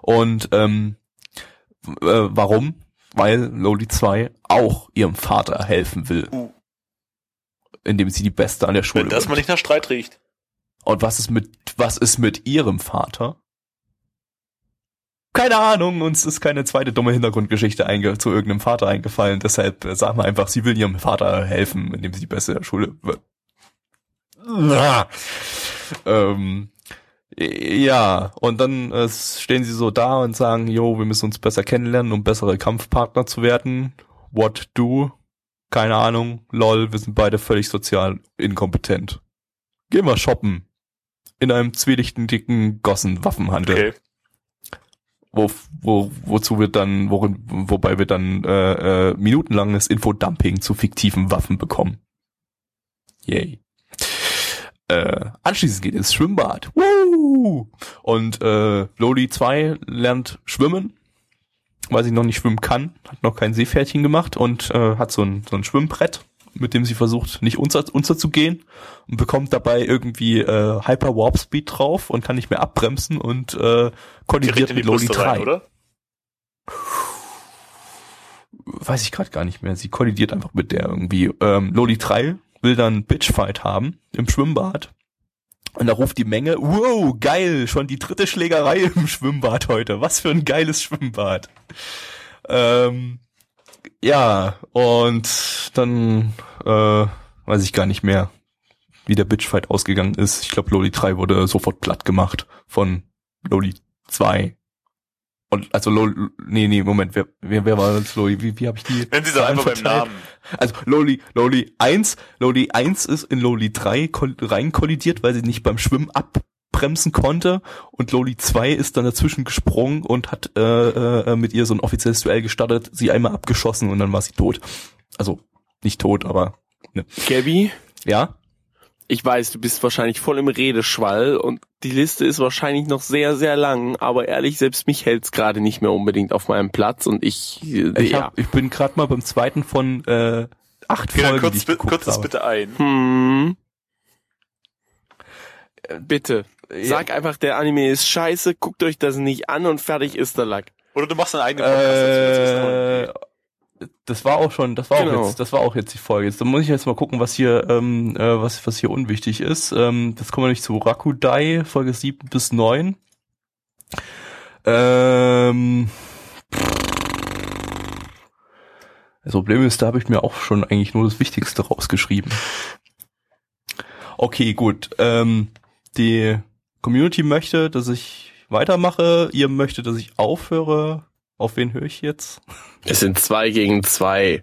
A: Und ähm, äh, warum? Weil Loli 2 auch ihrem Vater helfen will.
C: Uh.
A: Indem sie die Beste an der Schule
C: Wenn das
A: wird.
C: mal nicht nach Streit riecht.
A: Und was ist mit, was ist mit ihrem Vater? Keine Ahnung, uns ist keine zweite dumme Hintergrundgeschichte einge zu irgendeinem Vater eingefallen. Deshalb äh, sagen wir einfach, sie will ihrem Vater helfen, indem sie die Beste der Schule wird. Ähm, ja, und dann äh, stehen sie so da und sagen, jo, wir müssen uns besser kennenlernen, um bessere Kampfpartner zu werden. What do? Keine Ahnung. Lol, wir sind beide völlig sozial inkompetent. Gehen wir shoppen. In einem zwielichten, dicken Gossen-Waffenhandel.
C: Okay.
A: Wo, wo, wozu wir dann, worin, wobei wir dann äh, äh, minutenlanges Infodumping zu fiktiven Waffen bekommen. Yay. Äh, anschließend geht es Schwimmbad. Woo! Und äh, Loli 2 lernt schwimmen, weil sie noch nicht schwimmen kann, hat noch kein Seepferdchen gemacht und äh, hat so ein, so ein Schwimmbrett, mit dem sie versucht, nicht unter, unterzugehen und bekommt dabei irgendwie äh, Hyper Warp Speed drauf und kann nicht mehr abbremsen und äh, kollidiert mit Loli
C: Brüste
A: 3.
C: rein, oder?
A: Weiß ich gerade gar nicht mehr. Sie kollidiert einfach mit der irgendwie. Ähm, Loli 3 will dann Bitchfight haben im Schwimmbad. Und da ruft die Menge, wow, geil, schon die dritte Schlägerei im Schwimmbad heute. Was für ein geiles Schwimmbad. Ähm, ja, und dann äh, weiß ich gar nicht mehr, wie der Bitchfight ausgegangen ist. Ich glaube, Loli 3 wurde sofort platt gemacht von Loli 2. Und also Loli, nee, nee, Moment, wer, wer, wer war das Loli? Wie, wie habe ich die?
C: Nennen Sie doch einfach beim
A: verteilt?
C: Namen.
A: Also Loli, Loli 1, Loli 1 ist in Loli 3 kol rein kollidiert, weil sie nicht beim Schwimmen abbremsen konnte und Loli 2 ist dann dazwischen gesprungen und hat äh, äh, mit ihr so ein offizielles Duell gestartet, sie einmal abgeschossen und dann war sie tot. Also nicht tot, aber
B: Gabby,
A: ja.
B: ich weiß, du bist wahrscheinlich voll im Redeschwall und die Liste ist wahrscheinlich noch sehr, sehr lang, aber ehrlich, selbst mich hält's gerade nicht mehr unbedingt auf meinem Platz und ich, äh,
A: Ich,
B: ja.
A: hab, ich bin gerade mal beim zweiten von äh, acht
C: dann
A: Folgen, die
C: kurz,
A: ich
C: bi-
A: geguckt
C: kurz das
A: habe.
C: bitte ein.
B: Hm. Bitte.
A: Ja.
B: Sag einfach, der Anime ist scheiße, guckt euch das nicht an und fertig ist der Lack.
C: Oder du machst einen eigenen Podcast. Das ist
A: Äh, das war auch schon, das war
B: Genau.
A: auch jetzt, das war auch jetzt die Folge. Jetzt muss ich jetzt mal gucken, was hier, ähm, äh, was, was hier unwichtig ist. Ähm, jetzt kommen wir nämlich zu Rakudai, Folge 7 bis 9. Ähm, das Problem ist, da habe ich mir auch schon eigentlich nur das Wichtigste rausgeschrieben. Okay, gut. Ähm, die Community möchte, dass ich weitermache. Ihr möchtet, dass ich aufhöre. Auf wen höre ich jetzt?
B: Es sind zwei gegen zwei.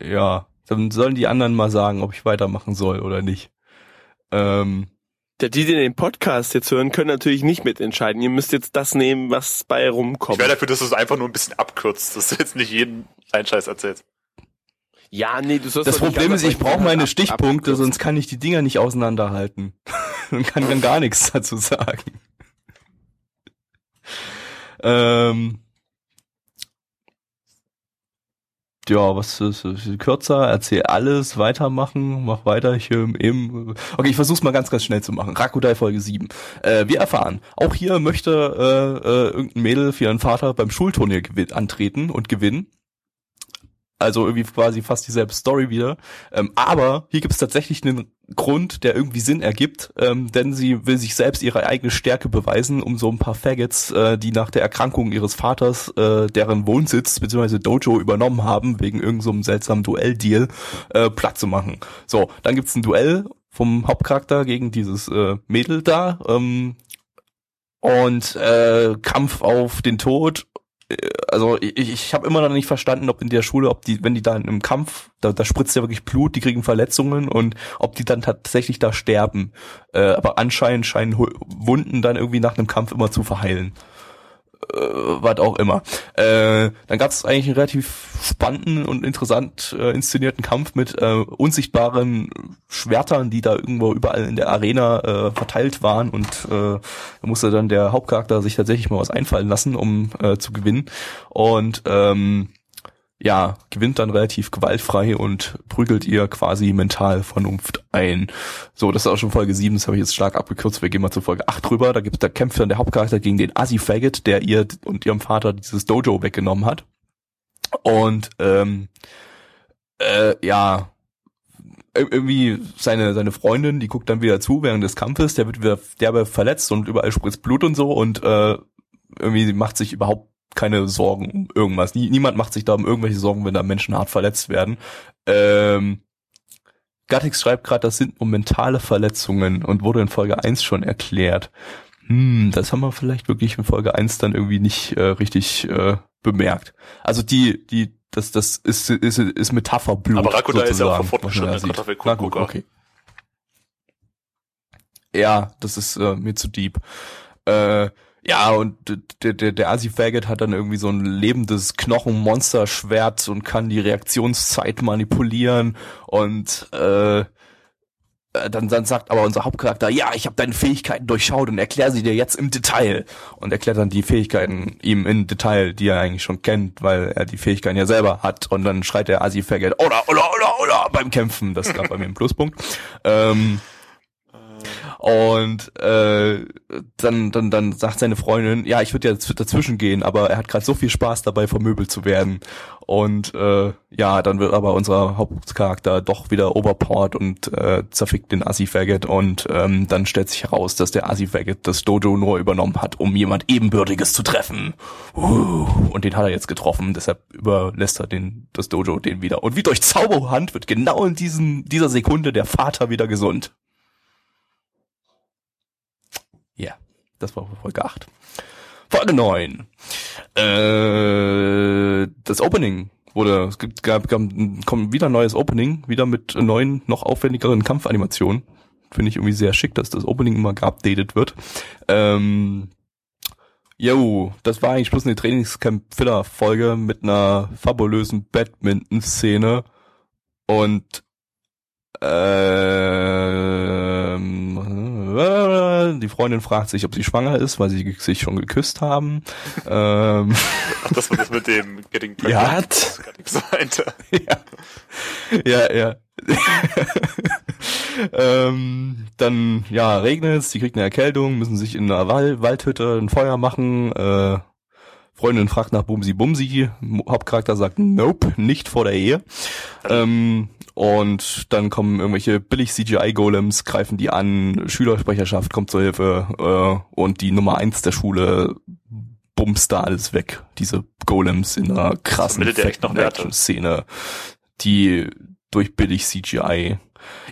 A: Ja, dann sollen die anderen mal sagen, ob ich weitermachen soll oder nicht. Ähm,
B: Der, die, die den Podcast jetzt hören, können natürlich nicht mitentscheiden. Ihr müsst jetzt das nehmen, was bei
C: Ich
B: rumkommt.
C: wäre dafür, dass du es einfach nur ein bisschen abkürzt, dass du jetzt nicht jeden einen Scheiß erzählst.
B: Ja, nee, du sollst
A: das Problem ist, ich brauche meine
B: ab-
A: Stichpunkte,
B: abkürzen.
A: sonst kann ich die Dinger nicht auseinanderhalten. Und kann dann gar nichts dazu sagen. Ähm, ja, was ist, ist kürzer, erzähl alles, weitermachen, mach weiter hier eben. Okay, ich versuch's mal ganz, ganz schnell zu machen. Rakudai Folge 7. Äh, wir erfahren, auch hier möchte äh, äh, irgendein Mädel für ihren Vater beim Schulturnier antreten und gewinnen. Also irgendwie quasi fast dieselbe Story wieder. Ähm, aber hier gibt es tatsächlich einen Grund, der irgendwie Sinn ergibt, ähm, denn sie will sich selbst ihre eigene Stärke beweisen, um so ein paar Faggots, äh, die nach der Erkrankung ihres Vaters äh, deren Wohnsitz bzw. Dojo übernommen haben, wegen irgendeinem so seltsamen Duelldeal, äh, platt zu machen. So, dann gibt's ein Duell vom Hauptcharakter gegen dieses äh, Mädel da. Ähm, und äh, Kampf auf den Tod also ich, ich habe immer noch nicht verstanden, ob in der Schule, ob die, wenn die da im Kampf, da, da spritzt ja wirklich Blut, die kriegen Verletzungen und ob die dann tatsächlich da sterben. Äh, aber anscheinend scheinen Wunden dann irgendwie nach einem Kampf immer zu verheilen äh, was auch immer. Äh, dann gab es eigentlich einen relativ spannenden und interessant äh, inszenierten Kampf mit äh, unsichtbaren Schwertern, die da irgendwo überall in der Arena äh, verteilt waren und äh, da musste dann der Hauptcharakter sich tatsächlich mal was einfallen lassen, um äh, zu gewinnen. Und ähm, ja, gewinnt dann relativ gewaltfrei und prügelt ihr quasi mental Vernunft ein. So, das ist auch schon Folge 7, das habe ich jetzt stark abgekürzt, wir gehen mal zu Folge 8 drüber. Da gibt da kämpft dann der Hauptcharakter gegen den Assi Faggot, der ihr und ihrem Vater dieses Dojo weggenommen hat. Und ähm, äh, ja, irgendwie seine seine Freundin, die guckt dann wieder zu während des Kampfes, der wird wieder derbe verletzt und überall spritzt Blut und so und äh, irgendwie macht sich überhaupt keine Sorgen um irgendwas. niemand macht sich da um irgendwelche Sorgen, wenn da Menschen hart verletzt werden. Ähm, Gattix schreibt gerade, das sind nur mentale Verletzungen und wurde in Folge 1 schon erklärt. Hm, das haben wir vielleicht wirklich in Folge 1 dann irgendwie nicht äh, richtig äh, bemerkt. Also die, die, das, das ist, ist, ist Metapherblut.
C: Aber Rakuda ist ja auch
A: Na gut, okay. Ja, das ist äh, mir zu deep. Äh, ja, und der, der, der Asi-Faggot hat dann irgendwie so ein lebendes Knochenmonster-Schwert und kann die Reaktionszeit manipulieren und äh, dann, dann sagt aber unser Hauptcharakter, ja, ich habe deine Fähigkeiten durchschaut und erkläre sie dir jetzt im Detail. Und erklärt dann die Fähigkeiten ihm im Detail, die er eigentlich schon kennt, weil er die Fähigkeiten ja selber hat. Und dann schreit der Asi-Faggot, oder, oder, oder, oder, beim Kämpfen. Das gab bei mir einen Pluspunkt. Ähm, und äh, dann, dann, dann sagt seine Freundin, ja, ich würde ja dazwischen gehen, aber er hat gerade so viel Spaß dabei, vermöbelt zu werden. Und äh, ja, dann wird aber unser Hauptcharakter doch wieder overpowered und äh, zerfickt den Assi-Faggot und ähm, dann stellt sich heraus, dass der Assi-Faggot das Dojo nur übernommen hat, um jemand Ebenbürtiges zu treffen. Uh, und den hat er jetzt getroffen, deshalb überlässt er den, das Dojo den wieder. Und wie durch Zauberhand wird genau in diesem, dieser Sekunde der Vater wieder gesund. Ja, yeah, das war Folge 8. Folge 9. Äh, das Opening wurde, es gibt, gab, gab, kommt wieder ein neues Opening, wieder mit neuen, noch aufwendigeren Kampfanimationen. Finde ich irgendwie sehr schick, dass das Opening immer geupdatet wird. Ähm, Jo, das war eigentlich bloß eine Trainingscamp-Filler-Folge mit einer fabulösen Badminton-Szene und ähm, die Freundin fragt sich, ob sie schwanger ist, weil sie sich schon geküsst haben. ähm,
C: Ach, das war das mit dem Getting
A: Pregnant. Ja. ja, ja, ja. ähm, dann, ja, regnet es, die kriegt eine Erkältung, müssen sich in einer Wald Waldhütte ein Feuer machen, äh, Freundin fragt nach Bumsi Bumsi, Hauptcharakter sagt Nope, nicht vor der Ehe. Ähm, und dann kommen irgendwelche billig CGI-Golems, greifen die an, Schülersprecherschaft kommt zur Hilfe äh, und die Nummer eins der Schule bumst da alles weg. Diese Golems in einer krassen Action-Szene, die durch billig CGI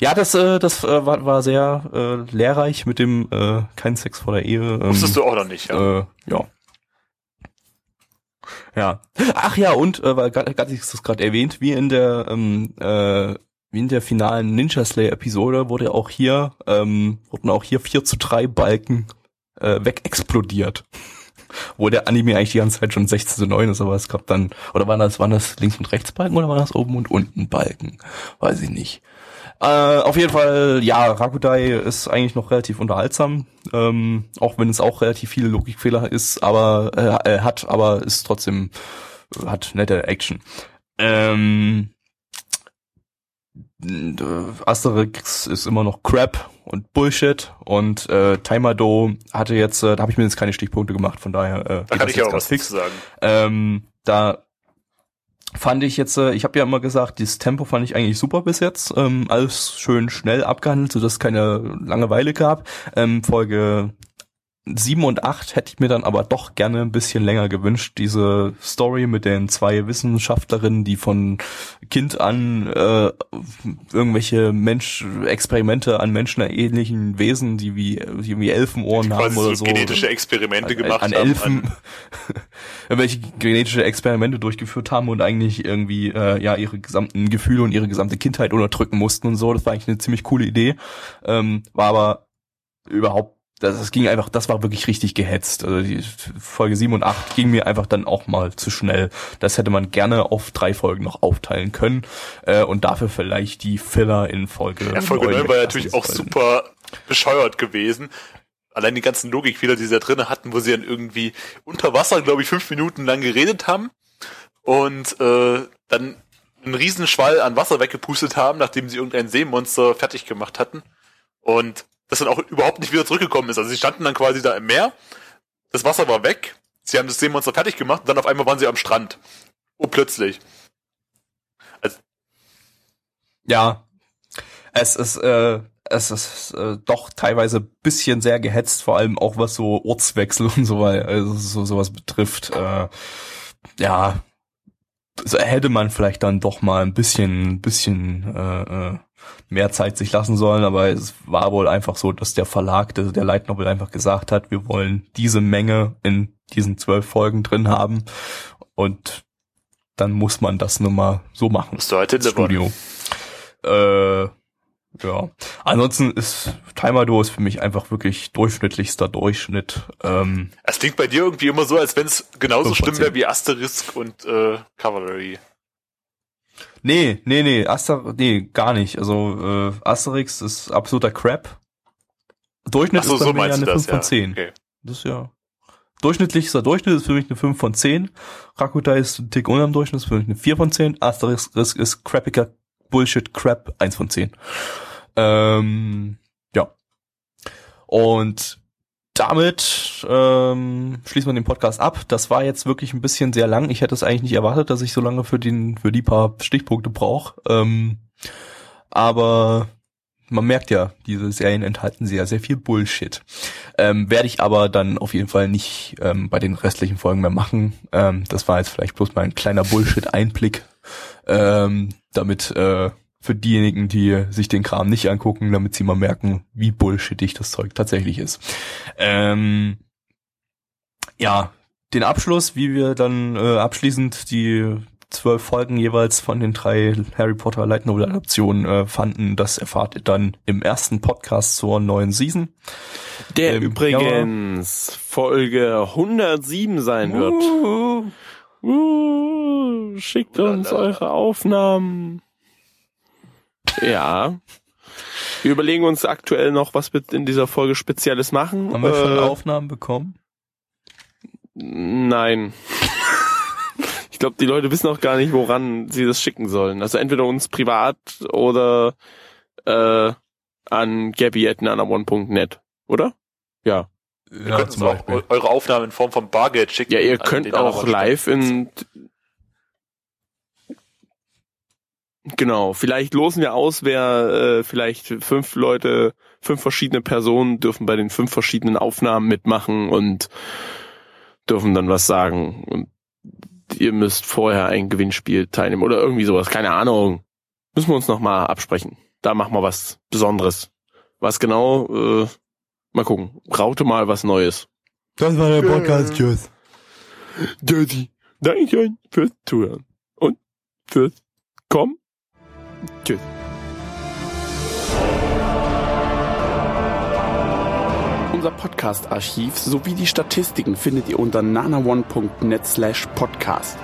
A: ja, das, äh, das äh, war, war sehr äh, lehrreich mit dem äh, kein Sex vor der Ehe.
C: Ähm, Wusstest du auch noch nicht,
A: ja. Äh, ja. Ja. Ach ja, und äh, weil Gatti ist das gerade erwähnt, wie in der ähm, äh, wie in der finalen Ninja Slayer Episode wurde auch hier ähm, wurden auch hier 4 zu 3 Balken äh, wegexplodiert. Wo der Anime eigentlich die ganze Zeit schon 16 zu 9 ist, aber es gab dann, oder waren das, waren das links und rechts Balken oder waren das oben und unten Balken? Weiß ich nicht. Äh, auf jeden Fall, ja, Rakudai ist eigentlich noch relativ unterhaltsam, ähm, auch wenn es auch relativ viele Logikfehler ist, aber äh, hat, aber ist trotzdem hat nette Action. Ähm, Asterix ist immer noch Crap und Bullshit und äh, Taimado hatte jetzt, äh, da habe ich mir jetzt keine Stichpunkte gemacht, von daher äh,
C: Da kann ich auch was fix sagen.
A: Ähm, da fand ich jetzt, äh, ich habe ja immer gesagt, dieses Tempo fand ich eigentlich super bis jetzt. Ähm, alles schön schnell abgehandelt, sodass es keine Langeweile gab. Ähm, Folge 7 und 8 hätte ich mir dann aber doch gerne ein bisschen länger gewünscht. Diese Story mit den zwei Wissenschaftlerinnen, die von Kind an äh, irgendwelche Mensch Experimente an menschenähnlichen Wesen, die wie, die wie Elfenohren haben
C: Quasi
A: oder
C: so genetische Experimente gemacht
A: an
C: haben.
A: Elfen irgendwelche genetische Experimente durchgeführt haben und eigentlich irgendwie äh, ja ihre gesamten Gefühle und ihre gesamte Kindheit unterdrücken mussten und so. Das war eigentlich eine ziemlich coole Idee. Ähm, war aber überhaupt das, das ging einfach, das war wirklich richtig gehetzt. Also die Folge 7 und 8 ging mir einfach dann auch mal zu schnell. Das hätte man gerne auf drei Folgen noch aufteilen können äh, und dafür vielleicht die Filler in Folge
C: Ja, Folge 9 war natürlich auch super bescheuert gewesen. Allein die ganzen Logikfehler, die sie da drin hatten, wo sie dann irgendwie unter Wasser, glaube ich, fünf Minuten lang geredet haben und äh, dann einen riesen Schwall an Wasser weggepustet haben, nachdem sie irgendein Seemonster fertig gemacht hatten. Und das dann auch überhaupt nicht wieder zurückgekommen ist. Also sie standen dann quasi da im Meer, das Wasser war weg, sie haben das Seemonster fertig gemacht und dann auf einmal waren sie am Strand. Oh, plötzlich.
A: Ja, es ist, äh, es ist äh, doch teilweise bisschen sehr gehetzt, vor allem auch was so Ortswechsel und so weiter, also so sowas betrifft. Äh, ja, hätte man vielleicht dann doch mal ein bisschen, bisschen äh, äh, mehr Zeit sich lassen sollen, aber es war wohl einfach so, dass der Verlag, der, der Light Novel einfach gesagt hat, wir wollen diese Menge in diesen zwölf Folgen drin haben und dann muss man das nun mal so machen.
C: Halt
A: Das. Studio. Äh, ja. Ansonsten ist Timado ist für mich einfach wirklich durchschnittlichster Durchschnitt. Ähm,
C: Es klingt bei dir irgendwie immer so, als wenn es genauso schlimm wäre wie Asterisk und äh, Cavalry.
A: Nee, nee, nee, Aster, nee, gar nicht. Also äh, Asterix ist absoluter Crap. Durchschnitt
C: so,
A: ist bei
C: so
A: mir ja eine
C: das,
A: 5 von
C: ja.
A: 10.
C: Okay.
A: Das ist ja. Durchschnittlichster Durchschnitt ist für mich eine 5 von 10. Rakutai ist ein Tick unter dem Durchschnitt, ist für mich eine 4 von 10. Asterix ist, ist crappiger Bullshit Crap 1 von 10. Ähm, ja. Und damit ähm, schließen wir den Podcast ab. Das war jetzt wirklich ein bisschen sehr lang. Ich hätte es eigentlich nicht erwartet, dass ich so lange für den für die paar Stichpunkte brauche. Ähm, aber man merkt ja, diese Serien enthalten sehr, sehr viel Bullshit. Ähm, Werde ich aber dann auf jeden Fall nicht ähm, bei den restlichen Folgen mehr machen. Ähm, das war jetzt vielleicht bloß mal ein kleiner Bullshit-Einblick, ähm, damit äh, für diejenigen, die sich den Kram nicht angucken, damit sie mal merken, wie bullshittig das Zeug tatsächlich ist. Ähm, ja, den Abschluss, wie wir dann äh, abschließend die zwölf Folgen jeweils von den drei Harry Potter Light Novel Adaptionen äh, fanden, das erfahrt ihr dann im ersten Podcast zur neuen Season.
B: Der
A: Ähm,
B: übrigens Folge 107 sein wird. Uh, schickt uns eure Aufnahmen. Ja. Wir überlegen uns aktuell noch, was wir in dieser Folge Spezielles machen.
A: Haben wir schon
B: Äh,
A: Aufnahmen bekommen?
B: Nein. ich glaube, die Leute wissen auch gar nicht, woran sie das schicken sollen. Also entweder uns privat oder äh, an gabby.nanaone.net, oder? Ja.
C: Ihr könnt auch eu- eure Aufnahmen in Form von Bargeld schicken.
B: Ja, ihr könnt auch live in Genau, vielleicht losen wir aus, wer äh, vielleicht fünf Leute, fünf verschiedene Personen dürfen bei den fünf verschiedenen Aufnahmen mitmachen und dürfen dann was sagen. Und ihr müsst vorher ein Gewinnspiel teilnehmen oder irgendwie sowas, keine Ahnung. Müssen wir uns nochmal absprechen. Da machen wir was Besonderes. Was genau, äh, mal gucken. Raute mal was Neues.
A: Das war der
B: Podcast,
A: Tschüss.
B: Dirty. Dankeschön fürs Zuhören. Und fürs Kommen. Tschüss.
D: Unser Podcast-Archiv sowie die Statistiken findet ihr unter nanaone.net slash podcast.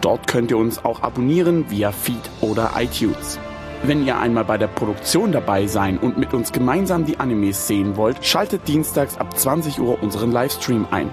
D: Dort könnt ihr uns auch abonnieren via Feed oder iTunes. Wenn ihr einmal bei der Produktion dabei sein und mit uns gemeinsam die Animes sehen wollt, schaltet dienstags ab 20 Uhr unseren Livestream ein.